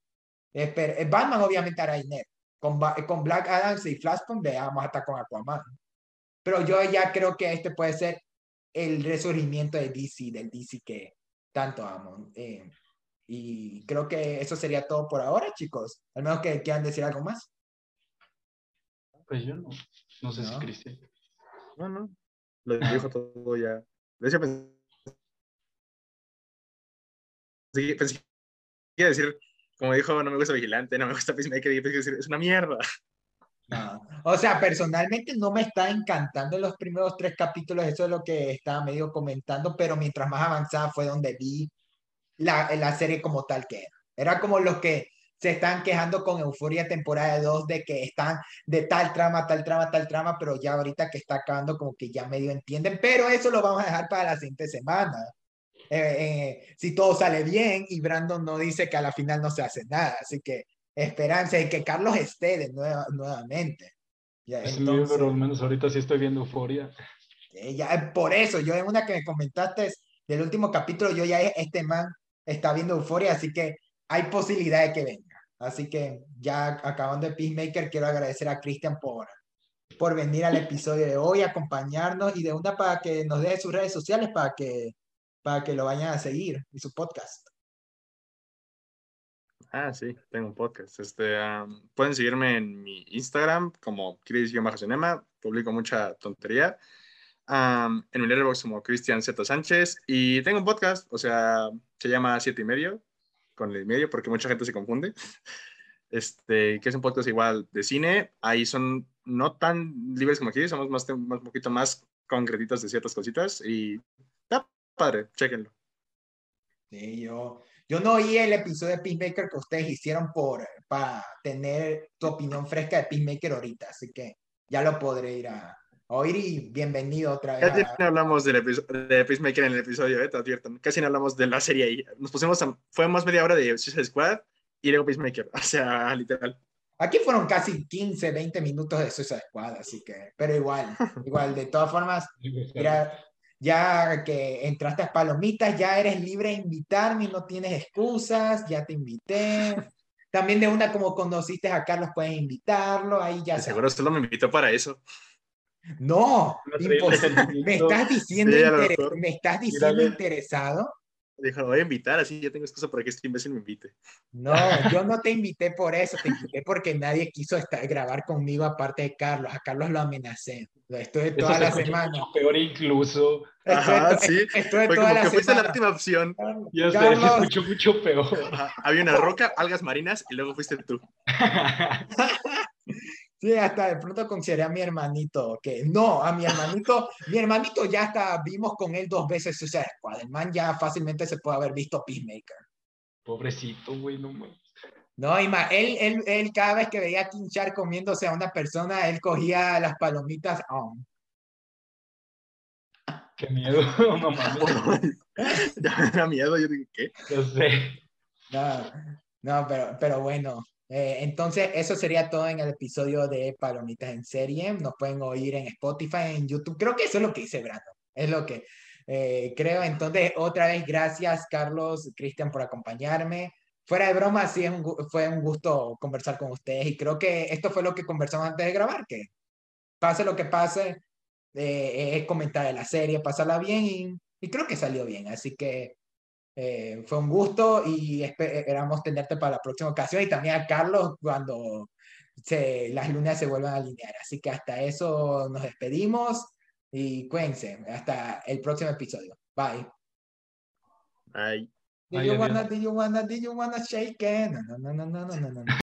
A: Eh, Batman obviamente hará dinero. Con, con Black Adams y Flashpoint veamos hasta con Aquaman. Pero yo ya creo que este puede ser el resurgimiento de DC, del DC que tanto amo. Eh, y creo que eso sería todo por ahora, chicos. Al menos que quieran decir algo más.
B: Pues yo no. No sé si Cristian.
C: No, no. Lo dijo todo ya. De hecho, pensé, pensé que decir, como dijo, no me gusta Vigilante, no me gusta Peacemaker, y pensé decir, es una mierda.
A: O sea, personalmente no me está encantando los primeros tres capítulos, eso es lo que estaba medio comentando, pero mientras más avanzada fue donde vi la, la serie como tal que era. Era como los que se están quejando con Euforia temporada 2 de que están de tal trama, tal trama, tal trama, pero ya ahorita que está acabando como que ya medio entienden, pero eso lo vamos a dejar para la siguiente semana. Eh, eh, si todo sale bien y Brandon no dice que a la final no se hace nada, así que esperanza y que Carlos esté de nuevamente.
B: Ya, entonces, pero al menos ahorita sí estoy viendo euforia.
A: ya, por eso, yo en una que me comentaste del último capítulo, yo ya este man está viendo euforia, así que hay posibilidad de que venga. Así que ya acabando de Peacemaker, quiero agradecer a Cristian por, por venir al episodio de hoy, acompañarnos y de una para que nos deje sus redes sociales para que, para que lo vayan a seguir y su podcast.
C: Ah, sí, tengo un podcast. Este, pueden seguirme en mi Instagram como Cris-Cinema, publico mucha tontería. en mi letterbox como Cristian Z. Sánchez y tengo un podcast, o sea, se llama Siete y Medio. Con el medio, porque mucha gente se confunde. Este, que es un podcast igual de cine. Ahí son no tan libres como aquí, somos más, un poquito más concretitos de ciertas cositas y está padre, chéquenlo.
A: Sí, yo, yo no oí el episodio de Peacemaker que ustedes hicieron por, para tener tu opinión fresca de Peacemaker ahorita, así que ya lo podré ir a, oír y bienvenido otra vez.
C: Casi no hablamos del de Peacemaker en el episodio, eh, te advierto. Casi no hablamos de la serie ahí. Nos pusimos, fue más media hora de Suicide Squad y luego Peacemaker, o sea, literal.
A: Aquí fueron casi 15, 20 minutos de Suicide Squad, así que, pero igual, igual, de todas formas, mira, ya que entraste a Palomitas, ya eres libre de invitarme, no tienes excusas, ya te invité. También de una como conociste a Carlos, puedes invitarlo, ahí ya.
C: Seguro solo me invitó para eso.
A: No, Me estás diciendo, me estás diciendo interesado.
C: Dijo, voy a invitar, así ya tengo excusa para que este imbécil me invite.
A: No, yo no te invité por eso, te invité porque nadie quiso estar, grabar conmigo aparte de Carlos. A Carlos lo amenacé. Estuve toda la semana.
B: Peor incluso.
C: Ajá, sí. Estuve Fue toda como la que fuiste la última opción.
B: Ya Carlos... se escuchó mucho peor.
C: Había una roca, algas marinas y luego fuiste tú.
A: Sí, hasta de pronto consideré a mi hermanito, que no, a mi hermanito, mi hermanito ya está, vimos con él dos veces ese Squad, el man ya fácilmente se puede haber visto Peacemaker.
B: Pobrecito, güey, no
A: No, y más, él, él, él, cada vez que veía a Kinchar comiéndose a una persona, él cogía las palomitas. Oh.
B: Qué miedo, no mames.
C: ya me da miedo, yo digo, ¿qué?
B: Yo sé.
A: No, no pero, pero bueno, eh, entonces, eso sería todo en el episodio de Palomitas en Serie. Nos pueden oír en Spotify, en YouTube. Creo que eso es lo que hice, Brando. Es lo que eh, creo. Entonces, otra vez, gracias, Carlos, Cristian, por acompañarme. Fuera de broma, sí, fue un gusto conversar con ustedes y creo que esto fue lo que conversamos antes de grabar, que pase lo que pase, eh, es comentar la serie, pasarla bien y creo que salió bien. Así que eh, fue un gusto y esperamos tenerte para la próxima ocasión y también a Carlos cuando se, las lunas se vuelvan a alinear. Así que hasta eso nos despedimos y cuídense. Hasta el próximo episodio. Bye.
C: Bye.
A: Do you wanna, do you wanna, do you wanna shake it? No, no, no, no, no, no, no.